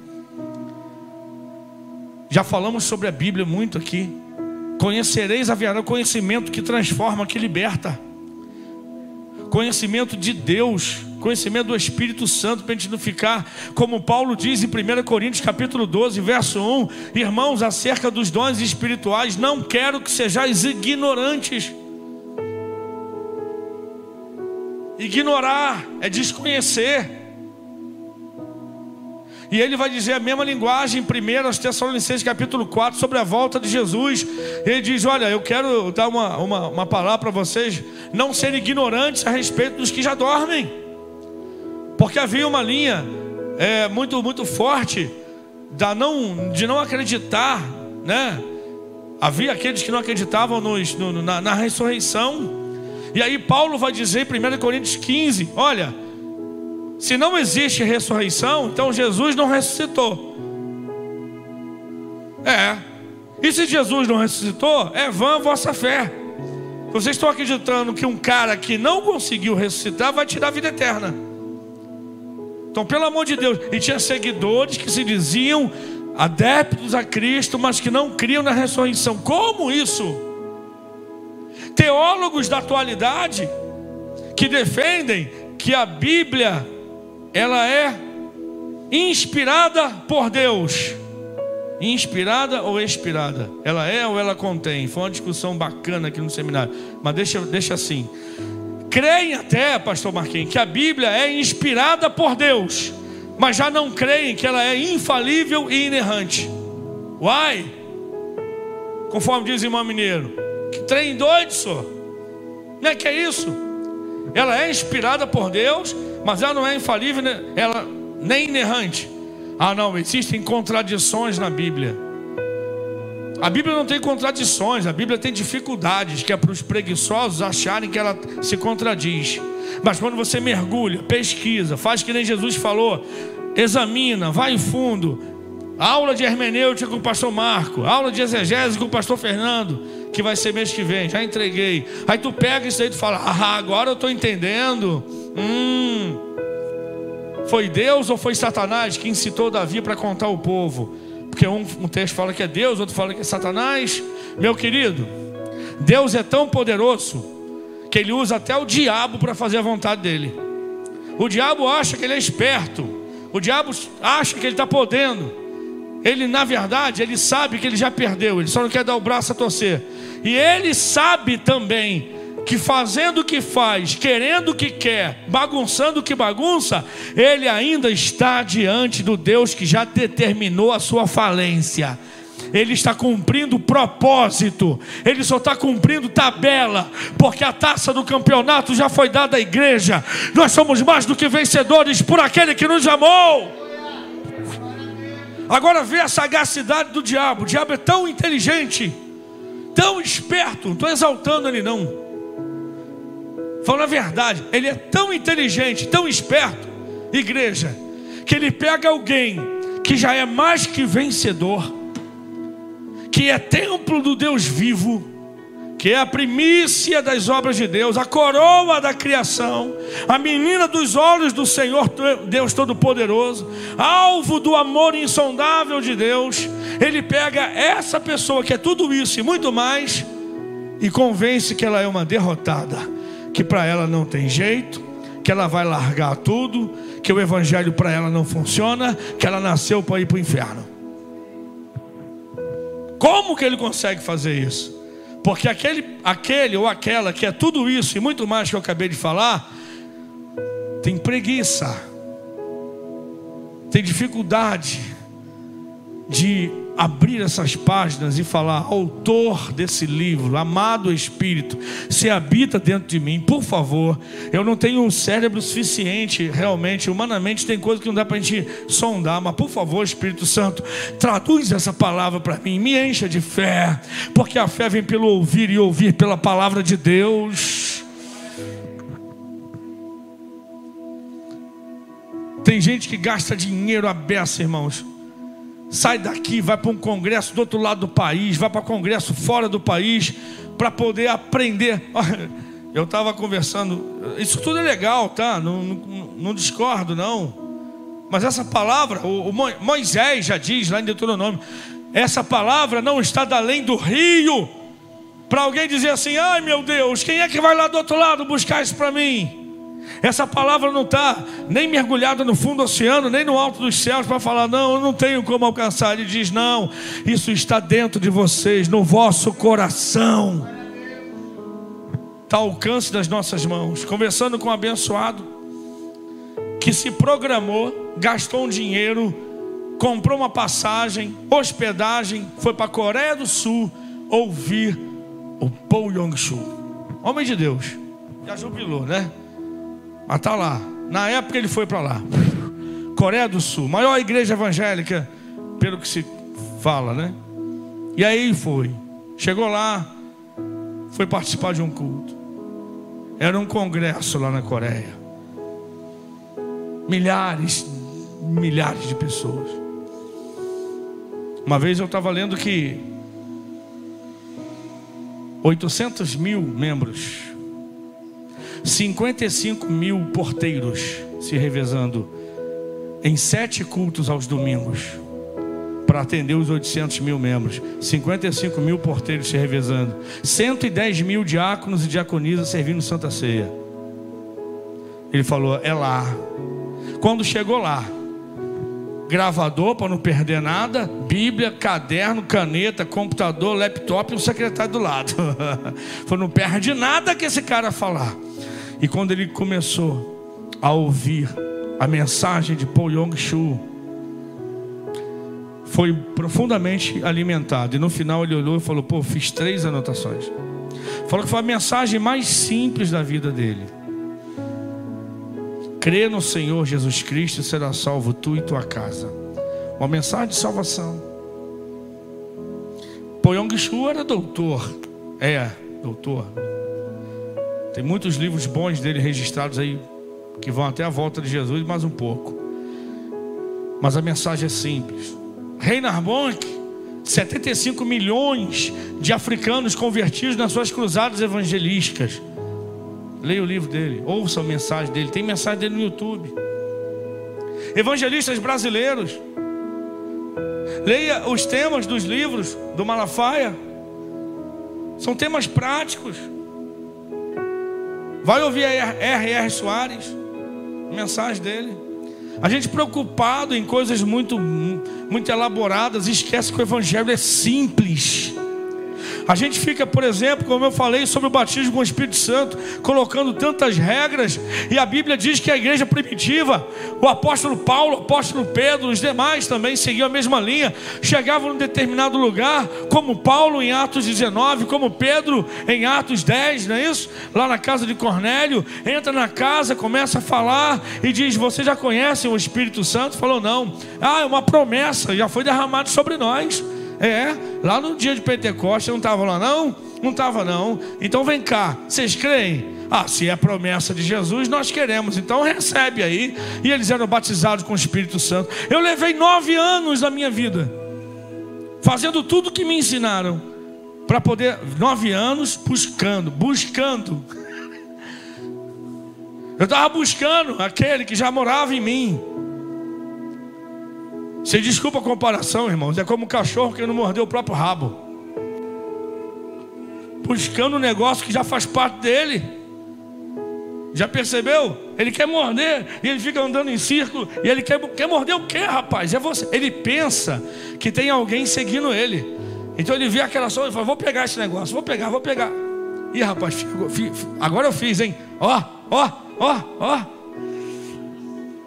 Já falamos sobre a Bíblia muito aqui. Conhecereis haverá conhecimento que transforma, que liberta. Conhecimento de Deus, conhecimento do Espírito Santo, para a gente não ficar, como Paulo diz em 1 Coríntios capítulo 12, verso 1, irmãos, acerca dos dons espirituais, não quero que sejais ignorantes. Ignorar é desconhecer. E ele vai dizer a mesma linguagem em 1 Tessalonicenses capítulo 4 sobre a volta de Jesus. Ele diz: Olha, eu quero dar uma, uma, uma palavra para vocês, não serem ignorantes a respeito dos que já dormem. Porque havia uma linha é, muito, muito forte da não, de não acreditar, né? Havia aqueles que não acreditavam nos, no, na, na ressurreição. E aí Paulo vai dizer em 1 Coríntios 15: Olha, se não existe ressurreição, então Jesus não ressuscitou. É. E se Jesus não ressuscitou, é vã a vossa fé. Vocês estão acreditando que um cara que não conseguiu ressuscitar vai tirar a vida eterna. Então, pelo amor de Deus, e tinha seguidores que se diziam adeptos a Cristo, mas que não criam na ressurreição. Como isso? Teólogos da atualidade que defendem que a Bíblia ela é inspirada por Deus. Inspirada ou expirada? Ela é ou ela contém? Foi uma discussão bacana aqui no seminário. Mas deixa, deixa assim. Creem até, pastor Marquinhos, que a Bíblia é inspirada por Deus, mas já não creem que ela é infalível e inerrante. Uai! Conforme diz o irmão mineiro, que trem doido, senhor. Não é que é isso? Ela é inspirada por Deus, mas ela não é infalível, né? ela nem inerrante. Ah, não, existem contradições na Bíblia. A Bíblia não tem contradições, a Bíblia tem dificuldades, que é para os preguiçosos acharem que ela se contradiz. Mas quando você mergulha, pesquisa, faz que nem Jesus falou, examina, vai fundo. Aula de hermenêutica com o pastor Marco, aula de exegese com o pastor Fernando, que vai ser mês que vem, já entreguei. Aí tu pega isso aí e fala, ah, agora eu estou entendendo. Hum, foi Deus ou foi Satanás que incitou Davi para contar o povo? Porque um, um texto fala que é Deus, outro fala que é Satanás. Meu querido, Deus é tão poderoso que ele usa até o diabo para fazer a vontade dele. O diabo acha que ele é esperto. O diabo acha que ele está podendo. Ele, na verdade, ele sabe que ele já perdeu. Ele só não quer dar o braço a torcer. E ele sabe também que fazendo o que faz, querendo o que quer, bagunçando o que bagunça, ele ainda está diante do Deus que já determinou a sua falência. Ele está cumprindo propósito, ele só está cumprindo tabela, porque a taça do campeonato já foi dada à igreja. Nós somos mais do que vencedores por aquele que nos amou. Agora vê a sagacidade do diabo. O diabo é tão inteligente, tão esperto. Não estou exaltando ele, não Falando a verdade, ele é tão inteligente, tão esperto, igreja, que ele pega alguém que já é mais que vencedor, que é templo do Deus vivo, que é a primícia das obras de Deus, a coroa da criação, a menina dos olhos do Senhor Deus Todo-Poderoso, alvo do amor insondável de Deus. Ele pega essa pessoa que é tudo isso e muito mais e convence que ela é uma derrotada que para ela não tem jeito, que ela vai largar tudo, que o evangelho para ela não funciona, que ela nasceu para ir para o inferno. Como que ele consegue fazer isso? Porque aquele, aquele ou aquela que é tudo isso e muito mais que eu acabei de falar, tem preguiça, tem dificuldade de abrir essas páginas e falar, autor desse livro, amado Espírito, se habita dentro de mim, por favor. Eu não tenho um cérebro suficiente, realmente, humanamente, tem coisa que não dá para a gente sondar, mas por favor, Espírito Santo, traduz essa palavra para mim, me encha de fé, porque a fé vem pelo ouvir e ouvir pela palavra de Deus. Tem gente que gasta dinheiro a beça, irmãos sai daqui, vai para um congresso do outro lado do país, vai para congresso fora do país, para poder aprender. [LAUGHS] Eu estava conversando, isso tudo é legal, tá? Não, não, não discordo, não. Mas essa palavra, o, o Moisés já diz lá em Deuteronômio, essa palavra não está da além do rio. Para alguém dizer assim, ai meu Deus, quem é que vai lá do outro lado buscar isso para mim? Essa palavra não está nem mergulhada no fundo do oceano, nem no alto dos céus para falar, não, eu não tenho como alcançar. Ele diz, não, isso está dentro de vocês, no vosso coração. Está ao alcance das nossas mãos. Conversando com um abençoado que se programou, gastou um dinheiro, comprou uma passagem, hospedagem, foi para a Coreia do Sul ouvir o Paul Yong-Chu. Homem de Deus. Já jubilou, né? Mas está lá. Na época ele foi para lá. Coreia do Sul, maior igreja evangélica, pelo que se fala, né? E aí foi. Chegou lá, foi participar de um culto. Era um congresso lá na Coreia. Milhares, milhares de pessoas. Uma vez eu estava lendo que 800 mil membros 55 mil porteiros se revezando em sete cultos aos domingos para atender os 800 mil membros, 55 mil porteiros se revezando, 110 mil diáconos e diaconisas servindo Santa Ceia. Ele falou: é lá. Quando chegou lá, gravador para não perder nada, Bíblia, caderno, caneta, computador, laptop e um secretário do lado. [LAUGHS] Falou: não perde nada que esse cara falar. E quando ele começou a ouvir a mensagem de Paul Yong-Chu, foi profundamente alimentado. E no final ele olhou e falou: Pô, fiz três anotações. Falou que foi a mensagem mais simples da vida dele. Crê no Senhor Jesus Cristo e será salvo tu e tua casa. Uma mensagem de salvação. Paul Yong-Chu era doutor. É, doutor. Tem muitos livros bons dele registrados aí, que vão até a volta de Jesus, mais um pouco. Mas a mensagem é simples. Reinhard Bonk, 75 milhões de africanos convertidos nas suas cruzadas evangelísticas. Leia o livro dele, ouça a mensagem dele, tem mensagem dele no YouTube. Evangelistas brasileiros, leia os temas dos livros do Malafaia, são temas práticos. Vai ouvir R.R. Soares, mensagem dele. A gente preocupado em coisas muito, muito elaboradas, esquece que o Evangelho é simples. A gente fica, por exemplo, como eu falei sobre o batismo com o Espírito Santo, colocando tantas regras, e a Bíblia diz que a igreja primitiva, o apóstolo Paulo, o apóstolo Pedro, os demais também seguiam a mesma linha, chegavam em determinado lugar, como Paulo em Atos 19, como Pedro em Atos 10, não é isso? Lá na casa de Cornélio, entra na casa, começa a falar e diz: Você já conhecem o Espírito Santo? Falou, não. Ah, é uma promessa, já foi derramado sobre nós. É, lá no dia de Pentecostes não estava lá não? Não estava não. Então vem cá, vocês creem? Ah, se é promessa de Jesus, nós queremos. Então recebe aí. E eles eram batizados com o Espírito Santo. Eu levei nove anos da minha vida, fazendo tudo que me ensinaram, para poder nove anos buscando, buscando. Eu estava buscando aquele que já morava em mim. Você desculpa a comparação, irmãos. É como um cachorro que não mordeu o próprio rabo. Buscando um negócio que já faz parte dele. Já percebeu? Ele quer morder e ele fica andando em círculo. E ele quer, quer morder o quê, rapaz? É você. Ele pensa que tem alguém seguindo ele. Então ele vê aquela sombra e fala: Vou pegar esse negócio, vou pegar, vou pegar. Ih, rapaz, agora eu fiz, hein? Ó, ó, ó, ó.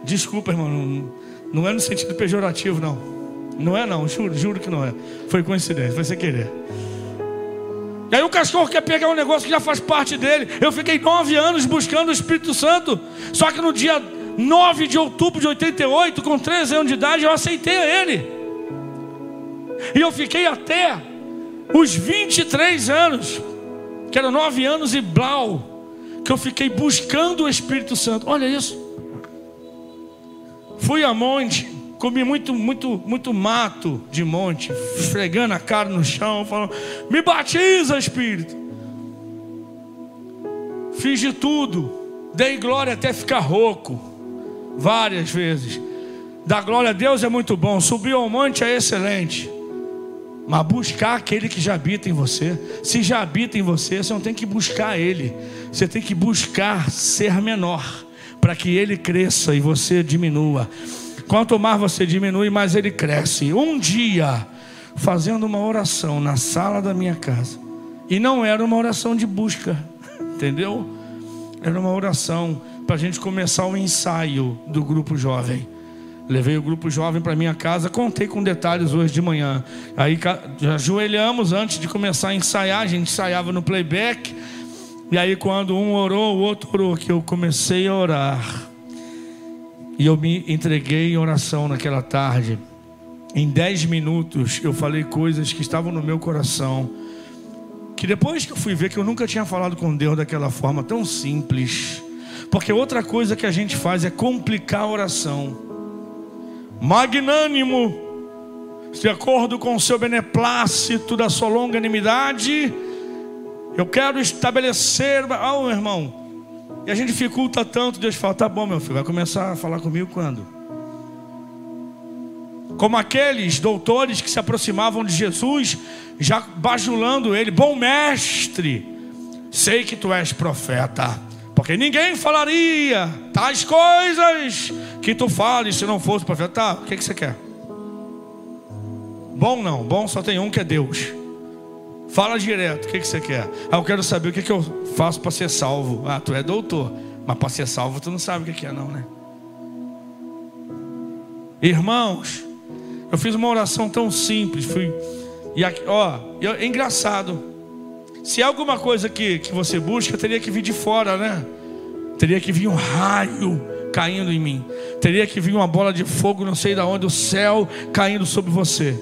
Desculpa, irmão. Não é no sentido pejorativo, não. Não é não, juro, juro que não é. Foi coincidência, foi sem querer. E aí o cachorro quer pegar um negócio que já faz parte dele. Eu fiquei nove anos buscando o Espírito Santo. Só que no dia 9 de outubro de 88, com 13 anos de idade, eu aceitei ele. E eu fiquei até os 23 anos, que eram nove anos e blau, que eu fiquei buscando o Espírito Santo. Olha isso. Fui a monte, comi muito, muito, muito mato de monte, esfregando a cara no chão, falando: Me batiza, Espírito. Fiz de tudo, dei glória até ficar rouco, várias vezes. Dar glória a Deus é muito bom, subir ao monte é excelente. Mas buscar aquele que já habita em você. Se já habita em você, você não tem que buscar ele. Você tem que buscar ser menor, para que ele cresça e você diminua. Quanto mais você diminui, mais ele cresce. Um dia, fazendo uma oração na sala da minha casa, e não era uma oração de busca, [LAUGHS] entendeu? Era uma oração para a gente começar o ensaio do grupo jovem. Levei o grupo jovem para minha casa, contei com detalhes hoje de manhã. Aí ajoelhamos antes de começar a ensaiar, a gente ensaiava no playback. E aí quando um orou, o outro orou, que eu comecei a orar. E eu me entreguei em oração naquela tarde. Em dez minutos eu falei coisas que estavam no meu coração. Que depois que eu fui ver que eu nunca tinha falado com Deus daquela forma tão simples. Porque outra coisa que a gente faz é complicar a oração magnânimo, de acordo com o seu beneplácito da sua longanimidade. Eu quero estabelecer, oh meu irmão, e a gente dificulta tanto, Deus fala, tá bom meu filho, vai começar a falar comigo quando? Como aqueles doutores que se aproximavam de Jesus, já bajulando ele, bom mestre, sei que tu és profeta. Porque ninguém falaria tais coisas que tu fales se não fosse profeta. Tá, o que, que você quer? Bom não, bom só tem um que é Deus. Fala direto, o que, que você quer? Ah, eu quero saber o que, que eu faço para ser salvo. Ah, tu é doutor, mas para ser salvo tu não sabe o que, que é, não, né? Irmãos, eu fiz uma oração tão simples, fui. E aqui, ó, é engraçado. Se é alguma coisa que, que você busca, teria que vir de fora, né? Teria que vir um raio caindo em mim. Teria que vir uma bola de fogo, não sei de onde, o céu caindo sobre você.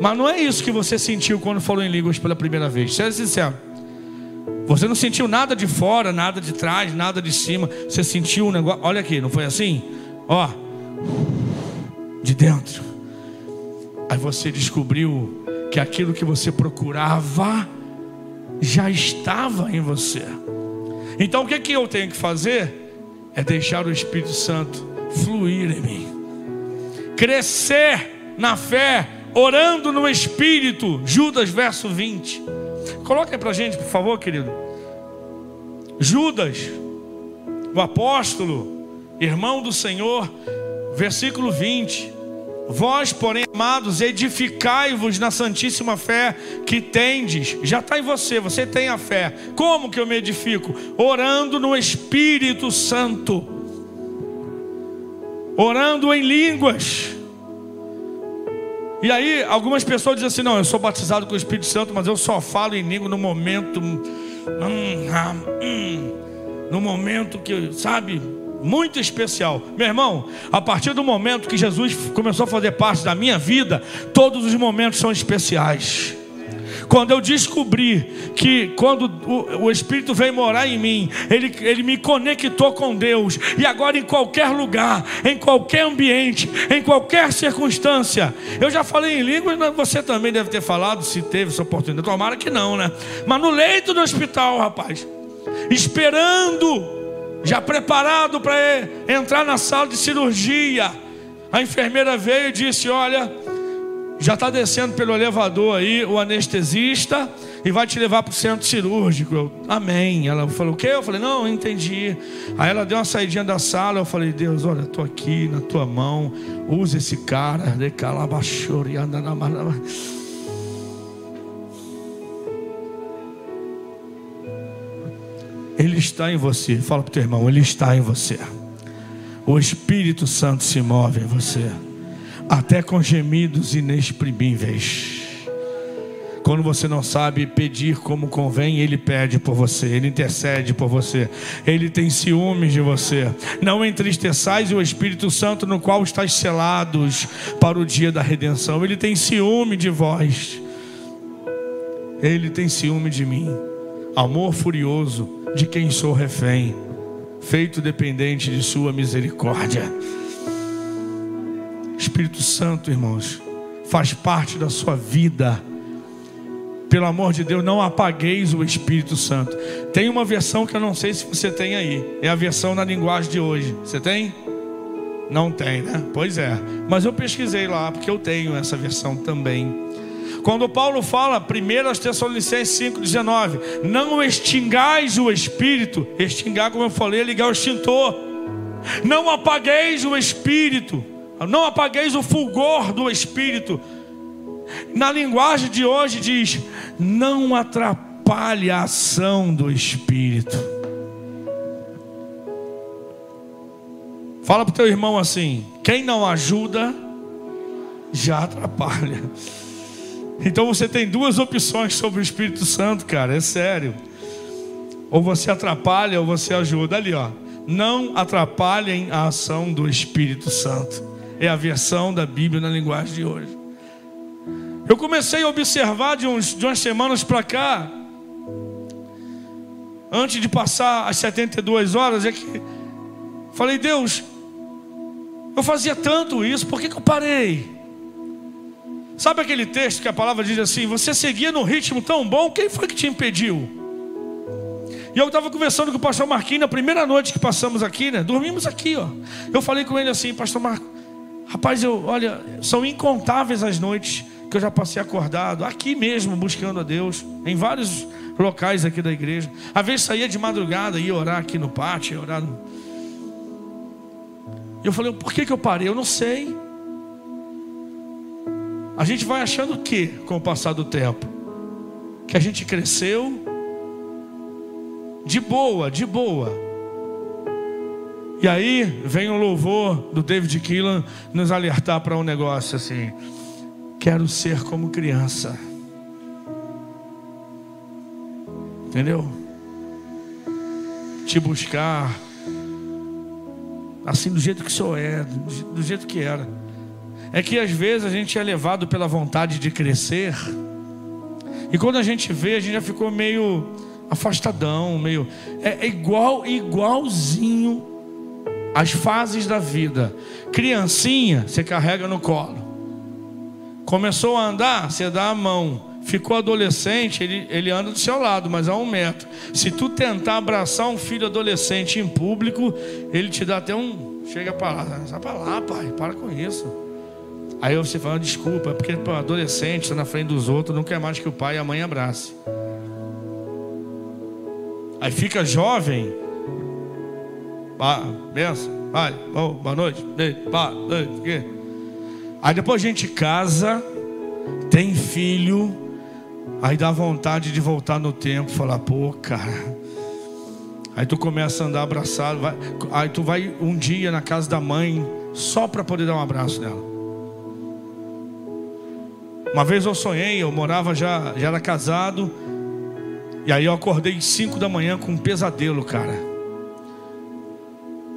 Mas não é isso que você sentiu quando falou em línguas pela primeira vez. Seja sincero. Você não sentiu nada de fora, nada de trás, nada de cima. Você sentiu um negócio. Olha aqui, não foi assim? Ó, de dentro. Aí você descobriu que aquilo que você procurava já estava em você. Então o que, é que eu tenho que fazer? É deixar o Espírito Santo fluir em mim, crescer na fé, orando no Espírito. Judas, verso 20. Coloca aí para gente, por favor, querido. Judas, o apóstolo, irmão do Senhor, versículo 20. Vós, porém, amados, edificai-vos na santíssima fé que tendes. Já está em você, você tem a fé. Como que eu me edifico? Orando no Espírito Santo, orando em línguas. E aí, algumas pessoas dizem assim: não, eu sou batizado com o Espírito Santo, mas eu só falo em língua no momento. Hum, hum, hum, no momento que, sabe, muito especial. Meu irmão, a partir do momento que Jesus começou a fazer parte da minha vida, todos os momentos são especiais. Quando eu descobri que quando o, o, Espírito veio morar em mim, ele, ele me conectou com Deus, e agora em qualquer lugar, em qualquer ambiente, em qualquer circunstância, eu já falei em línguas, você também deve ter falado, se teve essa oportunidade, tomara que não, né? Mas no leito do hospital, rapaz, esperando já preparado para entrar na sala de cirurgia. A enfermeira veio e disse: Olha, já está descendo pelo elevador aí o anestesista e vai te levar para o centro cirúrgico. Eu, Amém. Ela falou: O quê? Eu falei: Não, entendi. Aí ela deu uma saidinha da sala. Eu falei: Deus, olha, estou aqui na tua mão. Usa esse cara. De calabachori, anda na Ele está em você. Fala para o teu irmão, Ele está em você. O Espírito Santo se move em você. Até com gemidos inexprimíveis. Quando você não sabe pedir como convém, Ele pede por você, Ele intercede por você, Ele tem ciúmes de você. Não entristeçais o Espírito Santo, no qual estáis selados para o dia da redenção. Ele tem ciúme de vós, Ele tem ciúme de mim. Amor furioso de quem sou refém, feito dependente de Sua misericórdia. Espírito Santo, irmãos, faz parte da sua vida pelo amor de Deus, não apagueis o Espírito Santo. Tem uma versão que eu não sei se você tem aí. É a versão na linguagem de hoje. Você tem? Não tem, né? Pois é. Mas eu pesquisei lá, porque eu tenho essa versão também. Quando Paulo fala, 1 Tessalonicenses 5,19, não extingais o Espírito, extingar, como eu falei, é ligar o extintor. Não apagueis o Espírito, não apagueis o fulgor do Espírito. Na linguagem de hoje diz: não atrapalhe a ação do Espírito. Fala para o teu irmão assim: quem não ajuda, já atrapalha. Então você tem duas opções sobre o Espírito Santo, cara, é sério. Ou você atrapalha ou você ajuda. Ali, ó. Não atrapalhem a ação do Espírito Santo. É a versão da Bíblia na linguagem de hoje. Eu comecei a observar de, uns, de umas semanas para cá, antes de passar as 72 horas, é que falei, Deus, eu fazia tanto isso, por que, que eu parei? Sabe aquele texto que a palavra diz assim: Você seguia num ritmo tão bom, quem foi que te impediu? E eu estava conversando com o pastor Marquinhos na primeira noite que passamos aqui, né? Dormimos aqui, ó. Eu falei com ele assim, pastor Marco, rapaz, eu, olha, são incontáveis as noites que eu já passei acordado, aqui mesmo, buscando a Deus, em vários locais aqui da igreja. Às vezes saía de madrugada, ia orar aqui no pátio, ia orar no... E eu falei, por que, que eu parei? Eu não sei. A gente vai achando o que com o passar do tempo? Que a gente cresceu de boa, de boa. E aí vem o louvor do David Keelan nos alertar para um negócio assim. Quero ser como criança. Entendeu? Te buscar. Assim, do jeito que sou é, do jeito que era. É que às vezes a gente é levado pela vontade de crescer. E quando a gente vê, a gente já ficou meio afastadão, meio. É, é igual, igualzinho as fases da vida. Criancinha, você carrega no colo. Começou a andar, você dá a mão. Ficou adolescente, ele, ele anda do seu lado, mas a um metro. Se tu tentar abraçar um filho adolescente em público, ele te dá até um. Chega para lá, sai para lá, pai, para com isso. Aí você fala, desculpa, é porque pô, adolescente está na frente dos outros, não quer mais que o pai e a mãe abracem. Aí fica jovem, benção, vai, boa noite, pá, Aí depois a gente casa, tem filho, aí dá vontade de voltar no tempo, falar, pô, cara. Aí tu começa a andar abraçado, vai, aí tu vai um dia na casa da mãe só para poder dar um abraço nela. Uma vez eu sonhei, eu morava já, já era casado, e aí eu acordei 5 da manhã com um pesadelo, cara.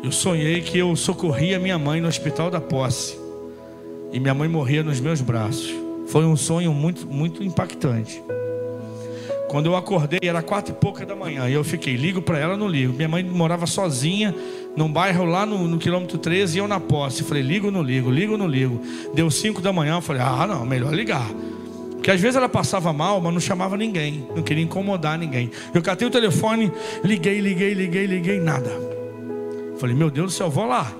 Eu sonhei que eu socorria minha mãe no hospital da posse e minha mãe morria nos meus braços. Foi um sonho muito, muito impactante. Quando eu acordei, era quatro e pouca da manhã. E eu fiquei, ligo para ela, não ligo. Minha mãe morava sozinha, num bairro lá no, no quilômetro 13, e eu na posse. Falei, ligo, não ligo, ligo, não ligo. Deu cinco da manhã, eu falei, ah, não, melhor ligar. Porque às vezes ela passava mal, mas não chamava ninguém. Não queria incomodar ninguém. Eu catei o telefone, liguei, liguei, liguei, liguei, nada. Falei, meu Deus do céu, vou lá.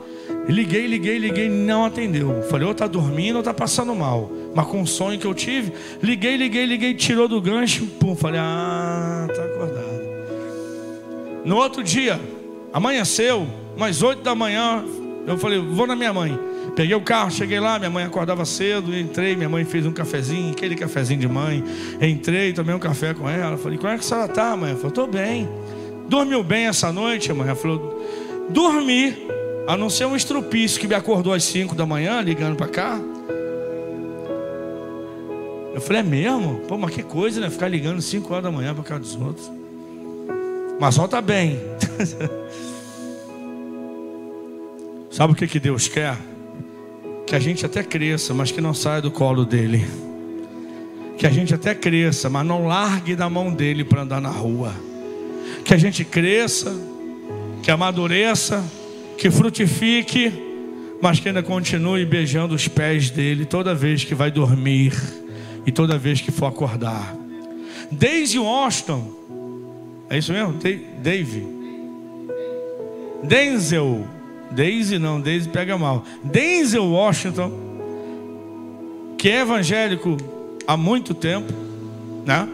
Liguei, liguei, liguei, não atendeu. Falei, ou está dormindo ou está passando mal. Mas com o sonho que eu tive, liguei, liguei, liguei, tirou do gancho, pum, falei, ah, tá acordado. No outro dia, amanheceu, umas oito da manhã, eu falei, vou na minha mãe. Peguei o carro, cheguei lá, minha mãe acordava cedo, entrei, minha mãe fez um cafezinho, aquele cafezinho de mãe. Entrei, tomei um café com ela. Falei, como é que a senhora tá, mãe? Ela tô bem. Dormiu bem essa noite, mãe? Ela falou, dormi. A não ser um estrupício que me acordou às 5 da manhã, ligando para cá. Eu falei, é mesmo? Pô, mas que coisa, né? Ficar ligando 5 horas da manhã para casa dos outros. Mas solta bem. [LAUGHS] Sabe o que, que Deus quer? Que a gente até cresça, mas que não saia do colo dele. Que a gente até cresça, mas não largue da mão dele para andar na rua. Que a gente cresça, que amadureça, que frutifique, mas que ainda continue beijando os pés dele toda vez que vai dormir e toda vez que for acordar. Daisy Washington, é isso mesmo? Dave, Denzel, Daisy não, Daisy pega mal. Denzel Washington, que é evangélico há muito tempo, né?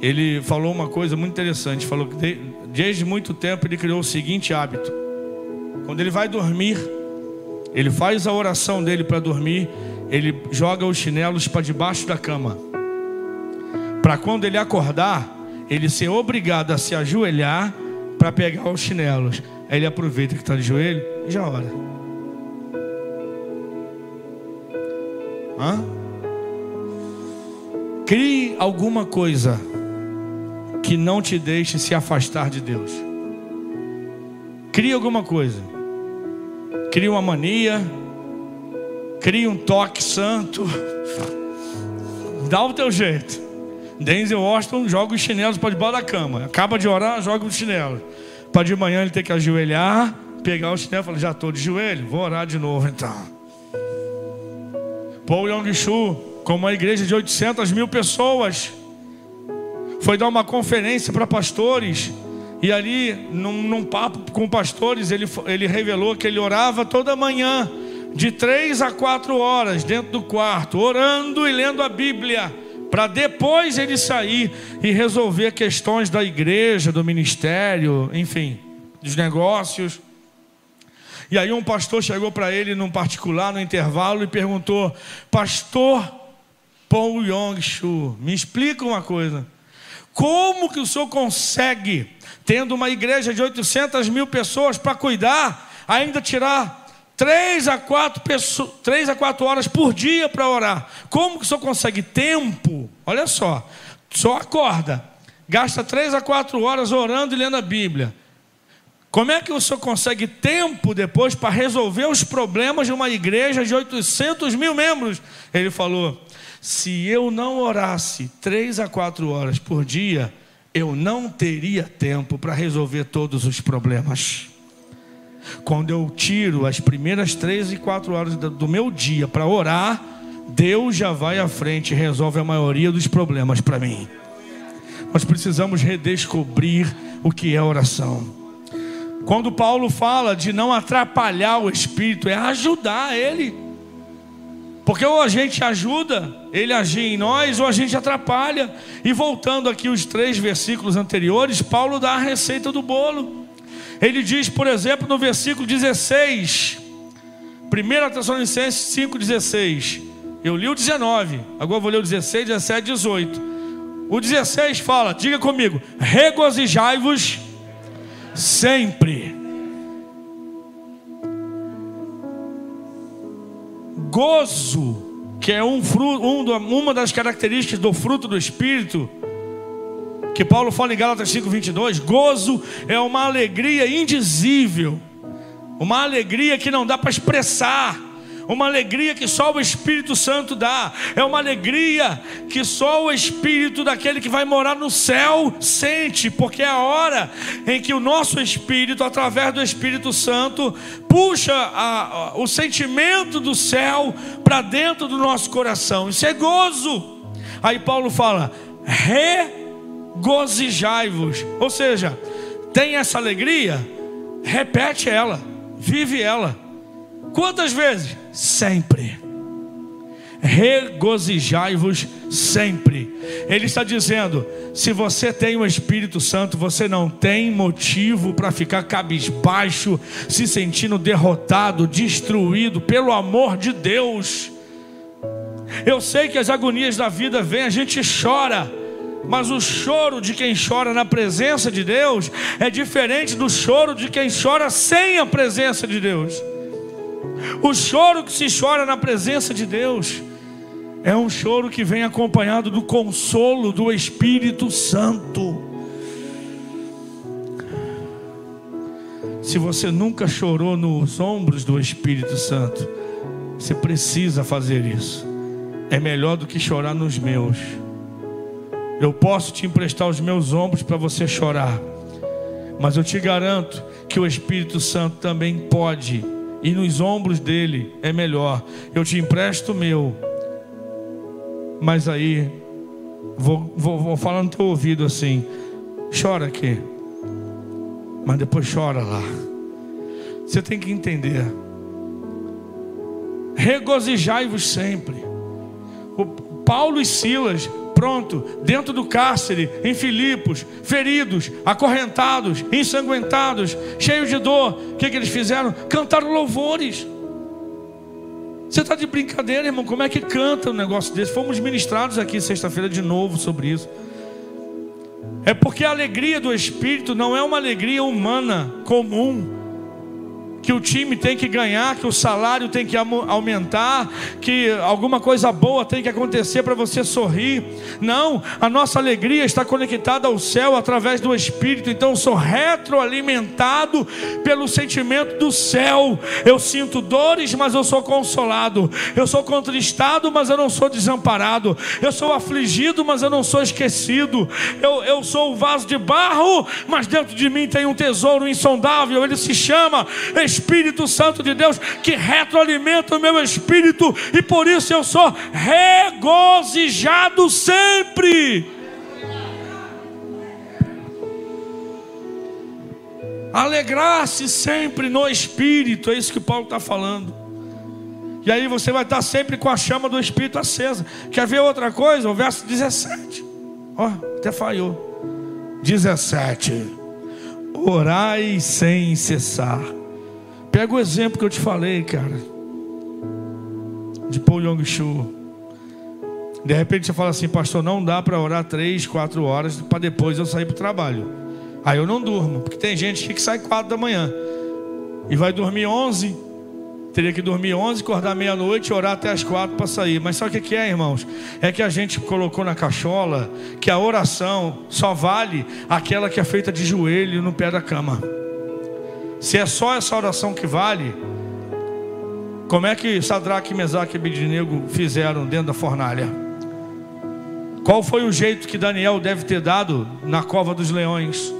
Ele falou uma coisa muito interessante. Falou que desde muito tempo ele criou o seguinte hábito: quando ele vai dormir, ele faz a oração dele para dormir ele joga os chinelos para debaixo da cama. Para quando ele acordar, ele ser obrigado a se ajoelhar para pegar os chinelos. Aí ele aproveita que está de joelho e já ora. Hã? Crie alguma coisa que não te deixe se afastar de Deus. Crie alguma coisa. Crie uma mania Cria um toque santo. Dá o teu jeito. Denzel Washington joga os chinelos para debaixo da cama. Acaba de orar, joga os chinelos. Para de manhã ele ter que ajoelhar, pegar o chinelo e falar: Já estou de joelho, vou orar de novo então. Paul Yong-Chu, com uma igreja de 800 mil pessoas, foi dar uma conferência para pastores. E ali, num, num papo com pastores, ele, ele revelou que ele orava toda manhã de três a quatro horas dentro do quarto, orando e lendo a Bíblia, para depois ele sair e resolver questões da igreja, do ministério, enfim, dos negócios. E aí um pastor chegou para ele num particular, no intervalo, e perguntou: Pastor Paul Yong-Chu, me explica uma coisa. Como que o senhor consegue, tendo uma igreja de 800 mil pessoas para cuidar, ainda tirar três a quatro, pessoas, a quatro horas por dia para orar. Como que o senhor consegue tempo? Olha só, só acorda, gasta três a quatro horas orando e lendo a Bíblia. Como é que o senhor consegue tempo depois para resolver os problemas de uma igreja de 800 mil membros? Ele falou: se eu não orasse três a quatro horas por dia, eu não teria tempo para resolver todos os problemas. Quando eu tiro as primeiras três e quatro horas do meu dia para orar, Deus já vai à frente e resolve a maioria dos problemas para mim. Nós precisamos redescobrir o que é oração. Quando Paulo fala de não atrapalhar o Espírito, é ajudar ele. Porque ou a gente ajuda ele agir em nós, ou a gente atrapalha. E voltando aqui os três versículos anteriores, Paulo dá a receita do bolo. Ele diz, por exemplo, no versículo 16, 1 Tessalonicenses 5,16. Eu li o 19, agora vou ler o 16, 17, 18. O 16 fala, diga comigo: regozijai-vos sempre. Gozo, que é um fruto, um, uma das características do fruto do Espírito, que Paulo fala em Gálatas 5:22, gozo é uma alegria indizível, uma alegria que não dá para expressar, uma alegria que só o Espírito Santo dá, é uma alegria que só o Espírito daquele que vai morar no céu sente, porque é a hora em que o nosso Espírito, através do Espírito Santo, puxa a, a, o sentimento do céu para dentro do nosso coração, isso é gozo. Aí Paulo fala, re gozijai-vos. Ou seja, tem essa alegria, repete ela, vive ela. Quantas vezes? Sempre. Regozijai-vos sempre. Ele está dizendo: se você tem o Espírito Santo, você não tem motivo para ficar cabisbaixo, se sentindo derrotado, destruído, pelo amor de Deus. Eu sei que as agonias da vida vêm, a gente chora mas o choro de quem chora na presença de Deus é diferente do choro de quem chora sem a presença de Deus. O choro que se chora na presença de Deus É um choro que vem acompanhado do consolo do Espírito Santo. Se você nunca chorou nos ombros do Espírito Santo, você precisa fazer isso. É melhor do que chorar nos meus. Eu posso te emprestar os meus ombros para você chorar, mas eu te garanto que o Espírito Santo também pode, e nos ombros dele é melhor. Eu te empresto o meu mas aí, vou, vou, vou falar no teu ouvido assim: chora aqui, mas depois chora lá. Você tem que entender. Regozijai-vos sempre. O Paulo e Silas, pronto, dentro do cárcere, em Filipos, feridos, acorrentados, ensanguentados, cheios de dor, o que, que eles fizeram? Cantaram louvores. Você está de brincadeira, irmão? Como é que canta um negócio desse? Fomos ministrados aqui sexta-feira de novo sobre isso. É porque a alegria do Espírito não é uma alegria humana comum que o time tem que ganhar, que o salário tem que aumentar, que alguma coisa boa tem que acontecer para você sorrir. Não, a nossa alegria está conectada ao céu através do Espírito. Então eu sou retroalimentado pelo sentimento do céu. Eu sinto dores, mas eu sou consolado. Eu sou contristado, mas eu não sou desamparado. Eu sou afligido, mas eu não sou esquecido. Eu, eu sou o vaso de barro, mas dentro de mim tem um tesouro insondável. Ele se chama Santo de Deus que retroalimenta o meu espírito e por isso eu sou regozijado sempre. Alegrar-se sempre no espírito, é isso que Paulo está falando. E aí você vai estar sempre com a chama do espírito acesa. Quer ver outra coisa? O verso 17. Ó, oh, até falhou. 17. Orai sem cessar. Pega o exemplo que eu te falei, cara, de Paul Yong Shu. De repente você fala assim, pastor, não dá para orar três, quatro horas para depois eu sair para o trabalho. Aí eu não durmo, porque tem gente que sai quatro da manhã e vai dormir onze. Teria que dormir onze, acordar meia-noite e orar até as quatro para sair. Mas sabe o que é, irmãos? É que a gente colocou na cachola que a oração só vale aquela que é feita de joelho no pé da cama. Se é só essa oração que vale, como é que Sadraque, Mesaque e Abednego fizeram dentro da fornalha? Qual foi o jeito que Daniel deve ter dado na cova dos leões?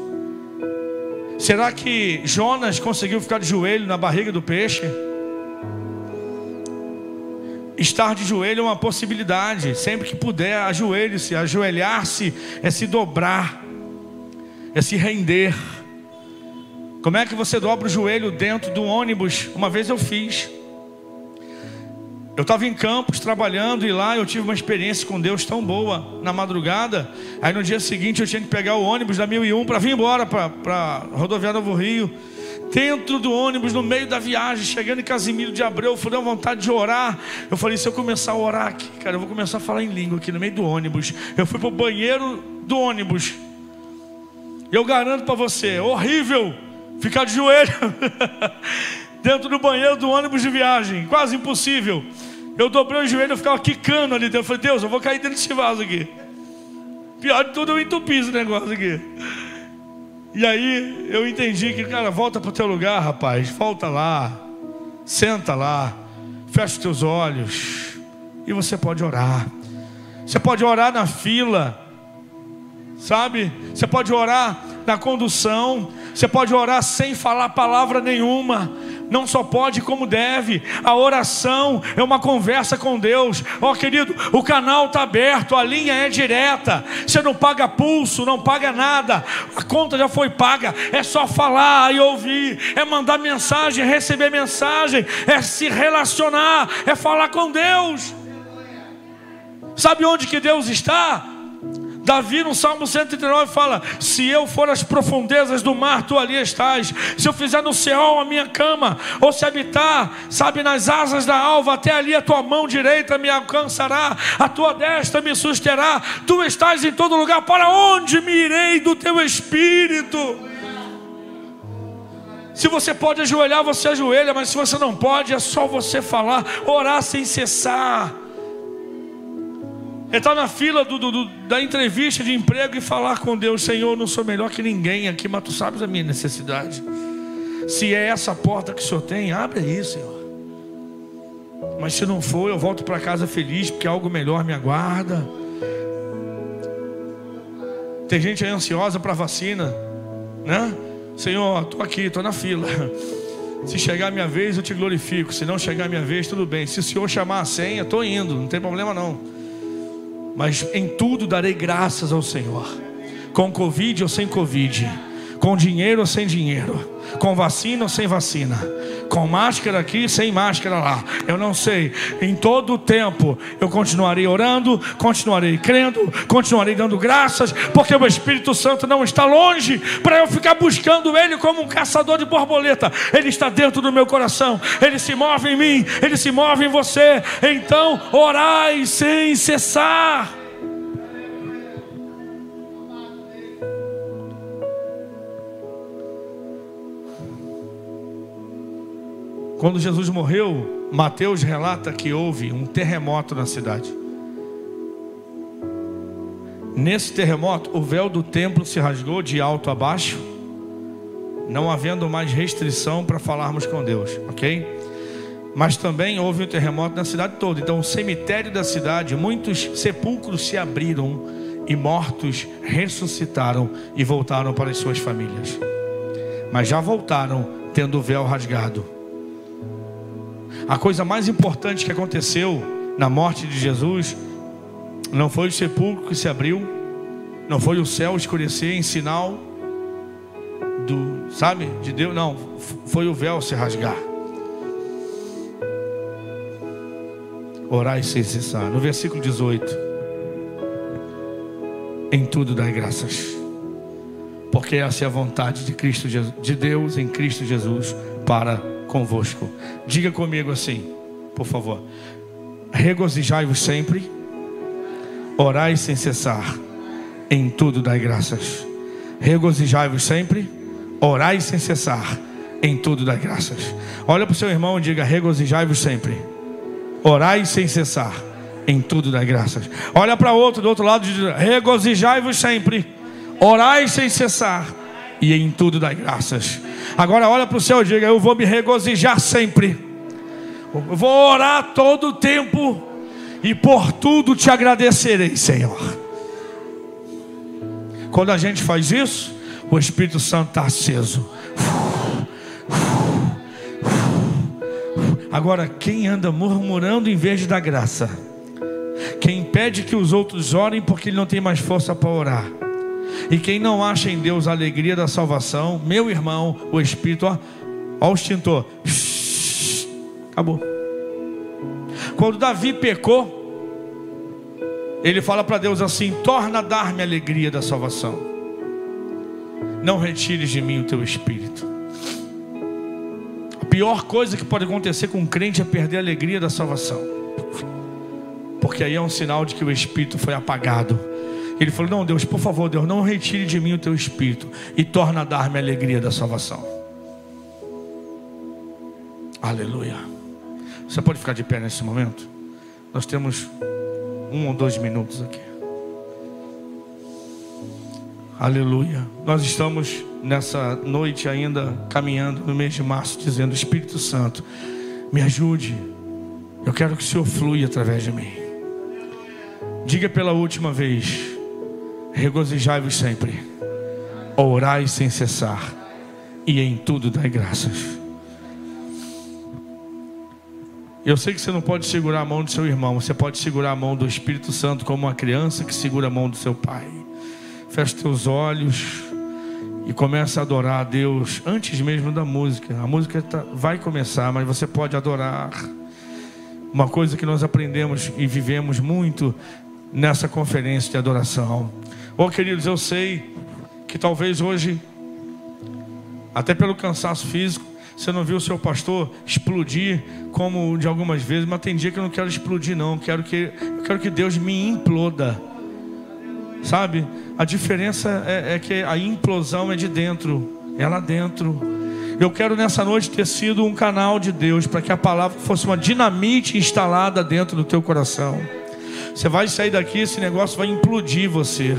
Será que Jonas conseguiu ficar de joelho na barriga do peixe? Estar de joelho é uma possibilidade, sempre que puder, ajoelhe-se. Ajoelhar-se é se dobrar, é se render. Como é que você dobra o joelho dentro do ônibus? Uma vez eu fiz. Eu estava em Campos trabalhando e lá eu tive uma experiência com Deus tão boa na madrugada. Aí no dia seguinte eu tinha que pegar o ônibus da 1001 para vir embora para rodoviária Novo Rio. Dentro do ônibus, no meio da viagem, chegando em Casimiro de Abreu, eu fui dar vontade de orar. Eu falei: se eu começar a orar aqui, cara, eu vou começar a falar em língua aqui no meio do ônibus. Eu fui para o banheiro do ônibus. Eu garanto para você, horrível ficar de joelho [LAUGHS] dentro do banheiro do ônibus de viagem, quase impossível. Eu dobrei o joelho, eu ficava quicando ali. Eu falei, Deus, eu vou cair dentro desse vaso aqui. Pior de tudo, eu entupi esse negócio aqui. E aí eu entendi que, cara, volta para o teu lugar, rapaz. Volta lá. Senta lá. Fecha os teus olhos. E você pode orar. Você pode orar na fila. Sabe? Você pode orar na condução. Você pode orar sem falar palavra nenhuma. Não só pode como deve. A oração é uma conversa com Deus. Ó oh, querido, o canal está aberto, a linha é direta. Você não paga pulso, não paga nada. A conta já foi paga. É só falar e ouvir. É mandar mensagem, receber mensagem. É se relacionar. É falar com Deus. Sabe onde que Deus está? Davi no Salmo 139 fala: Se eu for às profundezas do mar, tu ali estás. Se eu fizer no céu a minha cama, ou se habitar, sabe, nas asas da alva, até ali a tua mão direita me alcançará, a tua destra me susterá. Tu estás em todo lugar. Para onde me irei do teu espírito? Se você pode ajoelhar, você ajoelha, mas se você não pode, é só você falar, orar sem cessar. Entrar na fila do, do, da entrevista de emprego e falar com Deus: Senhor, não sou melhor que ninguém aqui, mas tu sabes a minha necessidade. Se é essa porta que o Senhor tem, abre aí, Senhor. Mas se não for, eu volto para casa feliz, porque algo melhor me aguarda. Tem gente aí ansiosa para vacina, né? Senhor, estou aqui, estou na fila. Se chegar a minha vez, eu te glorifico. Se não chegar a minha vez, tudo bem. Se o Senhor chamar a senha, estou indo, não tem problema não. Mas em tudo darei graças ao Senhor, com Covid ou sem Covid. Com dinheiro ou sem dinheiro, com vacina ou sem vacina, com máscara aqui, sem máscara lá. Eu não sei. Em todo o tempo eu continuarei orando, continuarei crendo, continuarei dando graças, porque o Espírito Santo não está longe para eu ficar buscando Ele como um caçador de borboleta. Ele está dentro do meu coração, Ele se move em mim, Ele se move em você. Então, orai sem cessar. Quando Jesus morreu, Mateus relata que houve um terremoto na cidade. Nesse terremoto, o véu do templo se rasgou de alto a baixo, não havendo mais restrição para falarmos com Deus, ok? Mas também houve um terremoto na cidade toda. Então, o cemitério da cidade, muitos sepulcros se abriram e mortos ressuscitaram e voltaram para as suas famílias. Mas já voltaram tendo o véu rasgado. A coisa mais importante que aconteceu na morte de Jesus não foi o sepulcro que se abriu, não foi o céu escurecer em sinal do, sabe, de Deus, não, foi o véu se rasgar. Orai sem cessar. No versículo 18. Em tudo dai graças. Porque essa é a vontade de Cristo de Deus em Cristo Jesus para convosco. Diga comigo assim, por favor. Regozijai-vos sempre, orai sem cessar, em tudo dai graças. Regozijai-vos sempre, orai sem cessar, em tudo dai graças. Olha para o seu irmão e diga: regozijai-vos sempre, orai sem cessar, em tudo dai graças. Olha para outro do outro lado e diga: regozijai-vos sempre, orai sem cessar, e em tudo dai graças. Agora olha para o céu e diga: Eu vou me regozijar sempre. Eu vou orar todo o tempo. E por tudo te agradecerei, Senhor. Quando a gente faz isso, o Espírito Santo está aceso. Agora, quem anda murmurando em vez dar graça? Quem impede que os outros orem porque ele não tem mais força para orar? E quem não acha em Deus a alegria da salvação, meu irmão, o Espírito, ó, ó o extintor. Acabou. Quando Davi pecou, ele fala para Deus assim: torna a dar-me a alegria da salvação. Não retires de mim o teu espírito. A pior coisa que pode acontecer com um crente é perder a alegria da salvação. Porque aí é um sinal de que o espírito foi apagado ele falou: Não, Deus, por favor, Deus, não retire de mim o teu espírito e torna a dar-me a alegria da salvação. Aleluia. Você pode ficar de pé nesse momento? Nós temos um ou dois minutos aqui. Aleluia. Nós estamos nessa noite ainda caminhando no mês de março, dizendo: Espírito Santo, me ajude. Eu quero que o Senhor flui através de mim. Diga pela última vez. Regozijai-vos sempre, orai sem cessar, e em tudo dai graças. Eu sei que você não pode segurar a mão do seu irmão, você pode segurar a mão do Espírito Santo como uma criança que segura a mão do seu pai. Feche teus olhos e começa a adorar a Deus antes mesmo da música. A música tá, vai começar, mas você pode adorar. Uma coisa que nós aprendemos e vivemos muito nessa conferência de adoração Oh, queridos, eu sei que talvez hoje, até pelo cansaço físico, você não viu o seu pastor explodir como de algumas vezes, mas tem dia que eu não quero explodir, não. Eu quero que, eu quero que Deus me imploda. Sabe? A diferença é, é que a implosão é de dentro, é lá dentro. Eu quero nessa noite ter sido um canal de Deus para que a palavra fosse uma dinamite instalada dentro do teu coração Você vai sair daqui, esse negócio vai implodir você.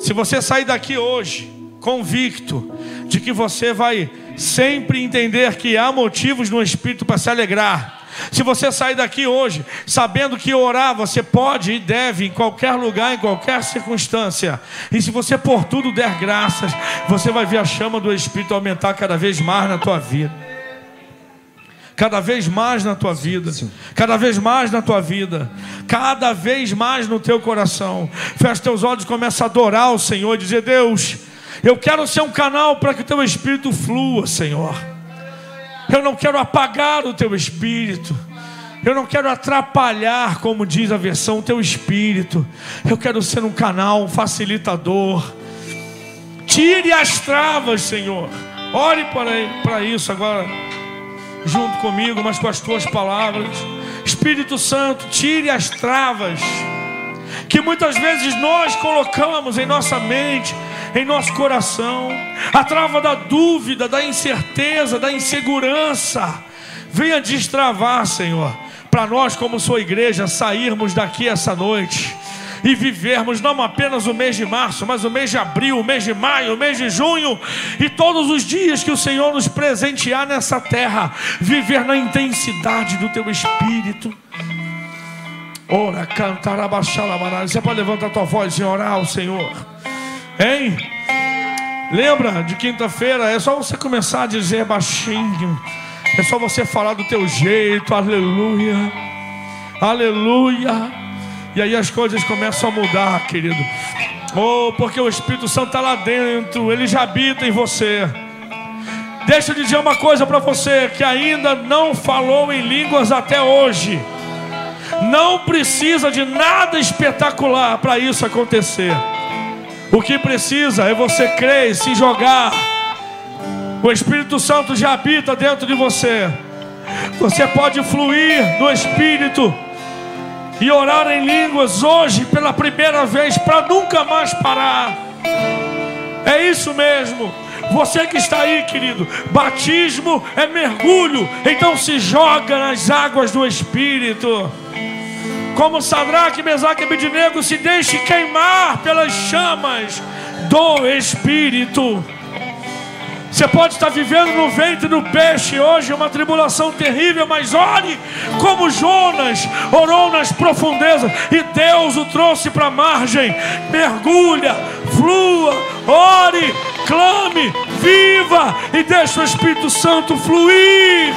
Se você sair daqui hoje, convicto de que você vai sempre entender que há motivos no Espírito para se alegrar. Se você sair daqui hoje sabendo que orar você pode e deve em qualquer lugar, em qualquer circunstância, e se você por tudo der graças, você vai ver a chama do Espírito aumentar cada vez mais na tua vida cada vez mais na tua vida, cada vez mais na tua vida, cada vez mais no teu coração. Fecha teus olhos e começa a adorar o Senhor e dizer: Deus, eu quero ser um canal para que o teu espírito flua, Senhor. Eu não quero apagar o teu espírito. Eu não quero atrapalhar, como diz a versão, o teu espírito. Eu quero ser um canal, um facilitador. Tire as travas, Senhor. Ore para isso agora junto comigo, mas com as tuas palavras. Espírito Santo, tire as travas que muitas vezes nós colocamos em nossa mente, em nosso coração, a trava da dúvida, da incerteza, da insegurança. Venha destravar, Senhor, para nós, como sua igreja, sairmos daqui essa noite e vivermos não apenas o mês de março, mas o mês de abril, o mês de maio, o mês de junho e todos os dias que o Senhor nos presentear nessa terra, viver na intensidade do teu espírito. Ora, cantar, abaixar a Você pode levantar a tua voz e orar ao Senhor, hein? Lembra de quinta-feira? É só você começar a dizer baixinho. É só você falar do teu jeito. Aleluia. Aleluia. E aí as coisas começam a mudar, querido. Oh, porque o Espírito Santo está lá dentro, ele já habita em você. Deixa eu dizer uma coisa para você que ainda não falou em línguas até hoje. Não precisa de nada espetacular para isso acontecer. O que precisa é você crer e se jogar. O Espírito Santo já habita dentro de você. Você pode fluir no Espírito e orar em línguas hoje pela primeira vez para nunca mais parar. É isso mesmo. Você que está aí, querido, batismo é mergulho, então se joga nas águas do Espírito. Como Sadraque, Mesaque e Abednego se deixe queimar pelas chamas do Espírito. Você pode estar vivendo no ventre do peixe hoje, uma tribulação terrível, mas ore como Jonas orou nas profundezas e Deus o trouxe para a margem. Mergulha, flua, ore, clame, viva e deixe o Espírito Santo fluir.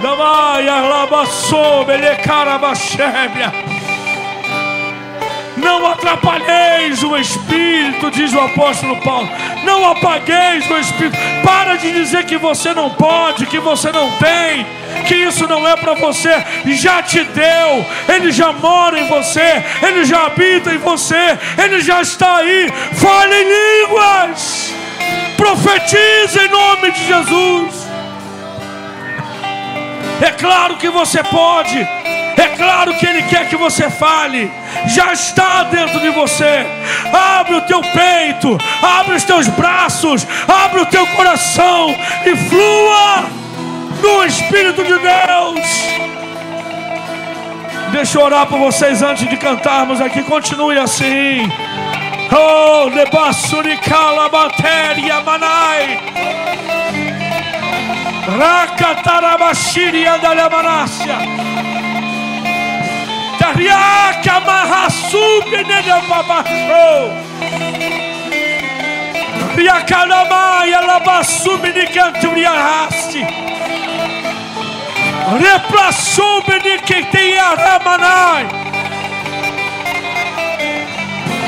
Damai, alabaçou, belecarabachébia. Não atrapalheis o Espírito, diz o apóstolo Paulo. Não apagueis o Espírito. Para de dizer que você não pode, que você não tem, que isso não é para você. Já te deu, Ele já mora em você, Ele já habita em você, Ele já está aí. Fale em línguas, profetize em nome de Jesus. É claro que você pode. É claro que Ele quer que você fale, já está dentro de você. Abre o teu peito, abre os teus braços, abre o teu coração e flua no Espírito de Deus. Deixa eu orar por vocês antes de cantarmos aqui. Continue assim. Oh, nebasuricala matéria manai. Rakatarabashiri andalamanácia. Riaca Mahasub Nedababasho. Riacalamaya Labasub Nicanturiarasti. Replaçou Beniquiteiaramanai.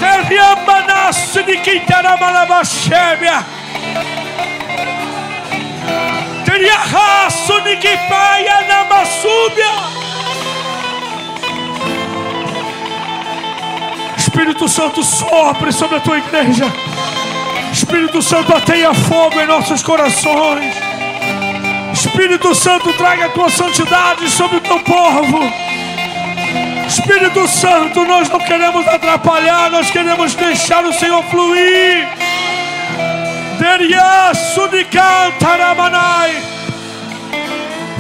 Teriamanasso de Quintaramalabachébia. Teria raço de que paia na massúbia. Espírito Santo sopre sobre a tua igreja. Espírito Santo ateia fogo em nossos corações. Espírito Santo traga a tua santidade sobre o teu povo. Espírito Santo, nós não queremos atrapalhar, nós queremos deixar o Senhor fluir.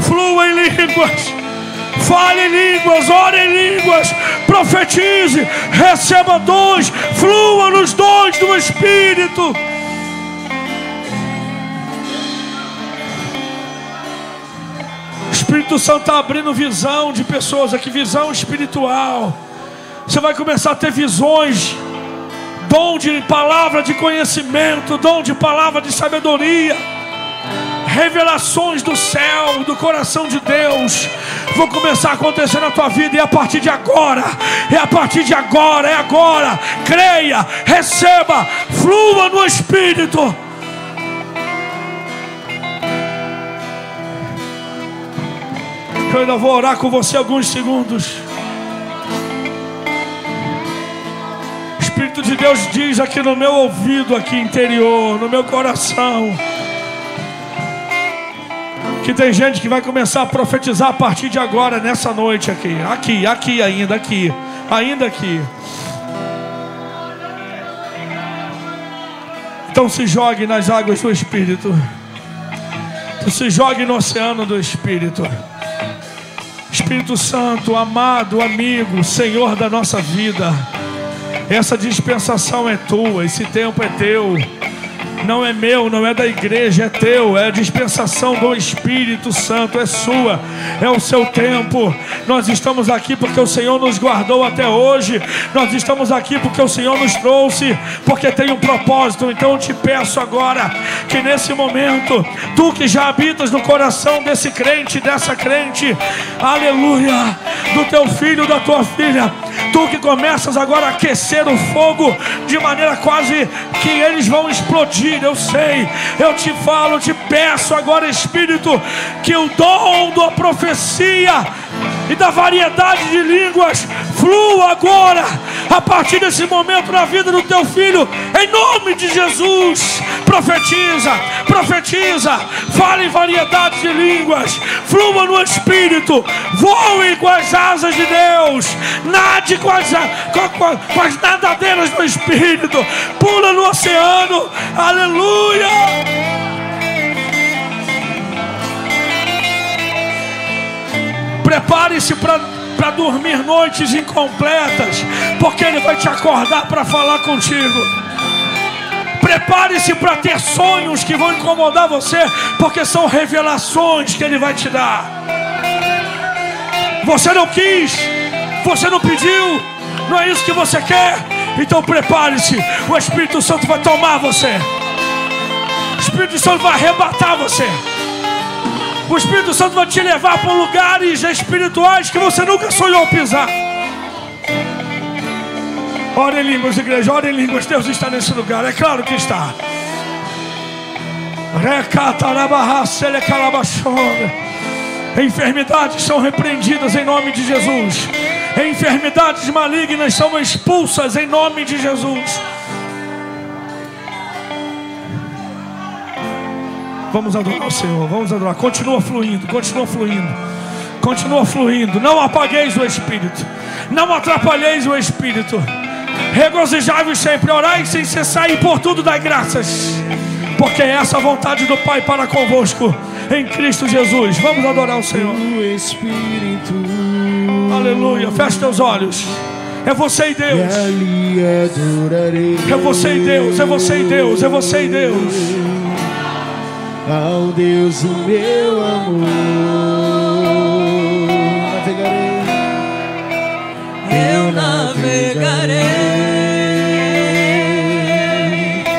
Flua em línguas, Fale em línguas, ore em línguas, profetize, receba dons, flua nos dons do Espírito. O Espírito Santo está abrindo visão de pessoas aqui, visão espiritual. Você vai começar a ter visões, dom de palavra de conhecimento, dom de palavra de sabedoria revelações do céu, do coração de Deus, vão começar a acontecer na tua vida, e a partir de agora, é a partir de agora, é agora, creia, receba, flua no Espírito. Eu ainda vou orar com você alguns segundos. O Espírito de Deus diz aqui no meu ouvido, aqui interior, no meu coração que tem gente que vai começar a profetizar a partir de agora, nessa noite aqui. Aqui, aqui ainda, aqui. Ainda aqui. Então se jogue nas águas do Espírito. Se jogue no oceano do Espírito. Espírito Santo, amado amigo, Senhor da nossa vida. Essa dispensação é tua, esse tempo é teu não é meu, não é da igreja, é teu, é a dispensação do Espírito Santo, é sua, é o seu tempo. Nós estamos aqui porque o Senhor nos guardou até hoje, nós estamos aqui porque o Senhor nos trouxe, porque tem um propósito. Então eu te peço agora que nesse momento, tu que já habitas no coração desse crente, dessa crente, aleluia, do teu filho, da tua filha, tu que começas agora a aquecer o fogo de maneira quase que eles vão explodir eu sei, eu te falo, te peço agora, Espírito, que o dom da profecia e da variedade de línguas flua agora, a partir desse momento na vida do teu filho, em nome de Jesus. Profetiza, profetiza, fale em variedade de línguas, flua no Espírito, voe com as asas de Deus, nade com as, com, com as nadadeiras do Espírito, pula no oceano, aleluia. Prepare-se para dormir noites incompletas, porque Ele vai te acordar para falar contigo. Prepare-se para ter sonhos que vão incomodar você, porque são revelações que Ele vai te dar. Você não quis, você não pediu, não é isso que você quer, então prepare-se. O Espírito Santo vai tomar você, o Espírito Santo vai arrebatar você. O Espírito Santo vai te levar para lugares espirituais que você nunca sonhou pisar. Ore em línguas, igreja, ore em línguas. Deus está nesse lugar, é claro que está. Enfermidades são repreendidas em nome de Jesus. Enfermidades malignas são expulsas em nome de Jesus. Vamos adorar o Senhor, vamos adorar. Continua fluindo, continua fluindo, continua fluindo. Não apagueis o Espírito, não atrapalheis o Espírito. Regozijai-vos sempre, orai sem cessar e por tudo dai graças, porque é essa a vontade do Pai para convosco em Cristo Jesus. Vamos adorar o Senhor. Aleluia. Feche teus olhos. É você e Deus. É você e Deus. É você e Deus. É você e Deus ao Deus o meu amor. Navegarei, eu navegarei.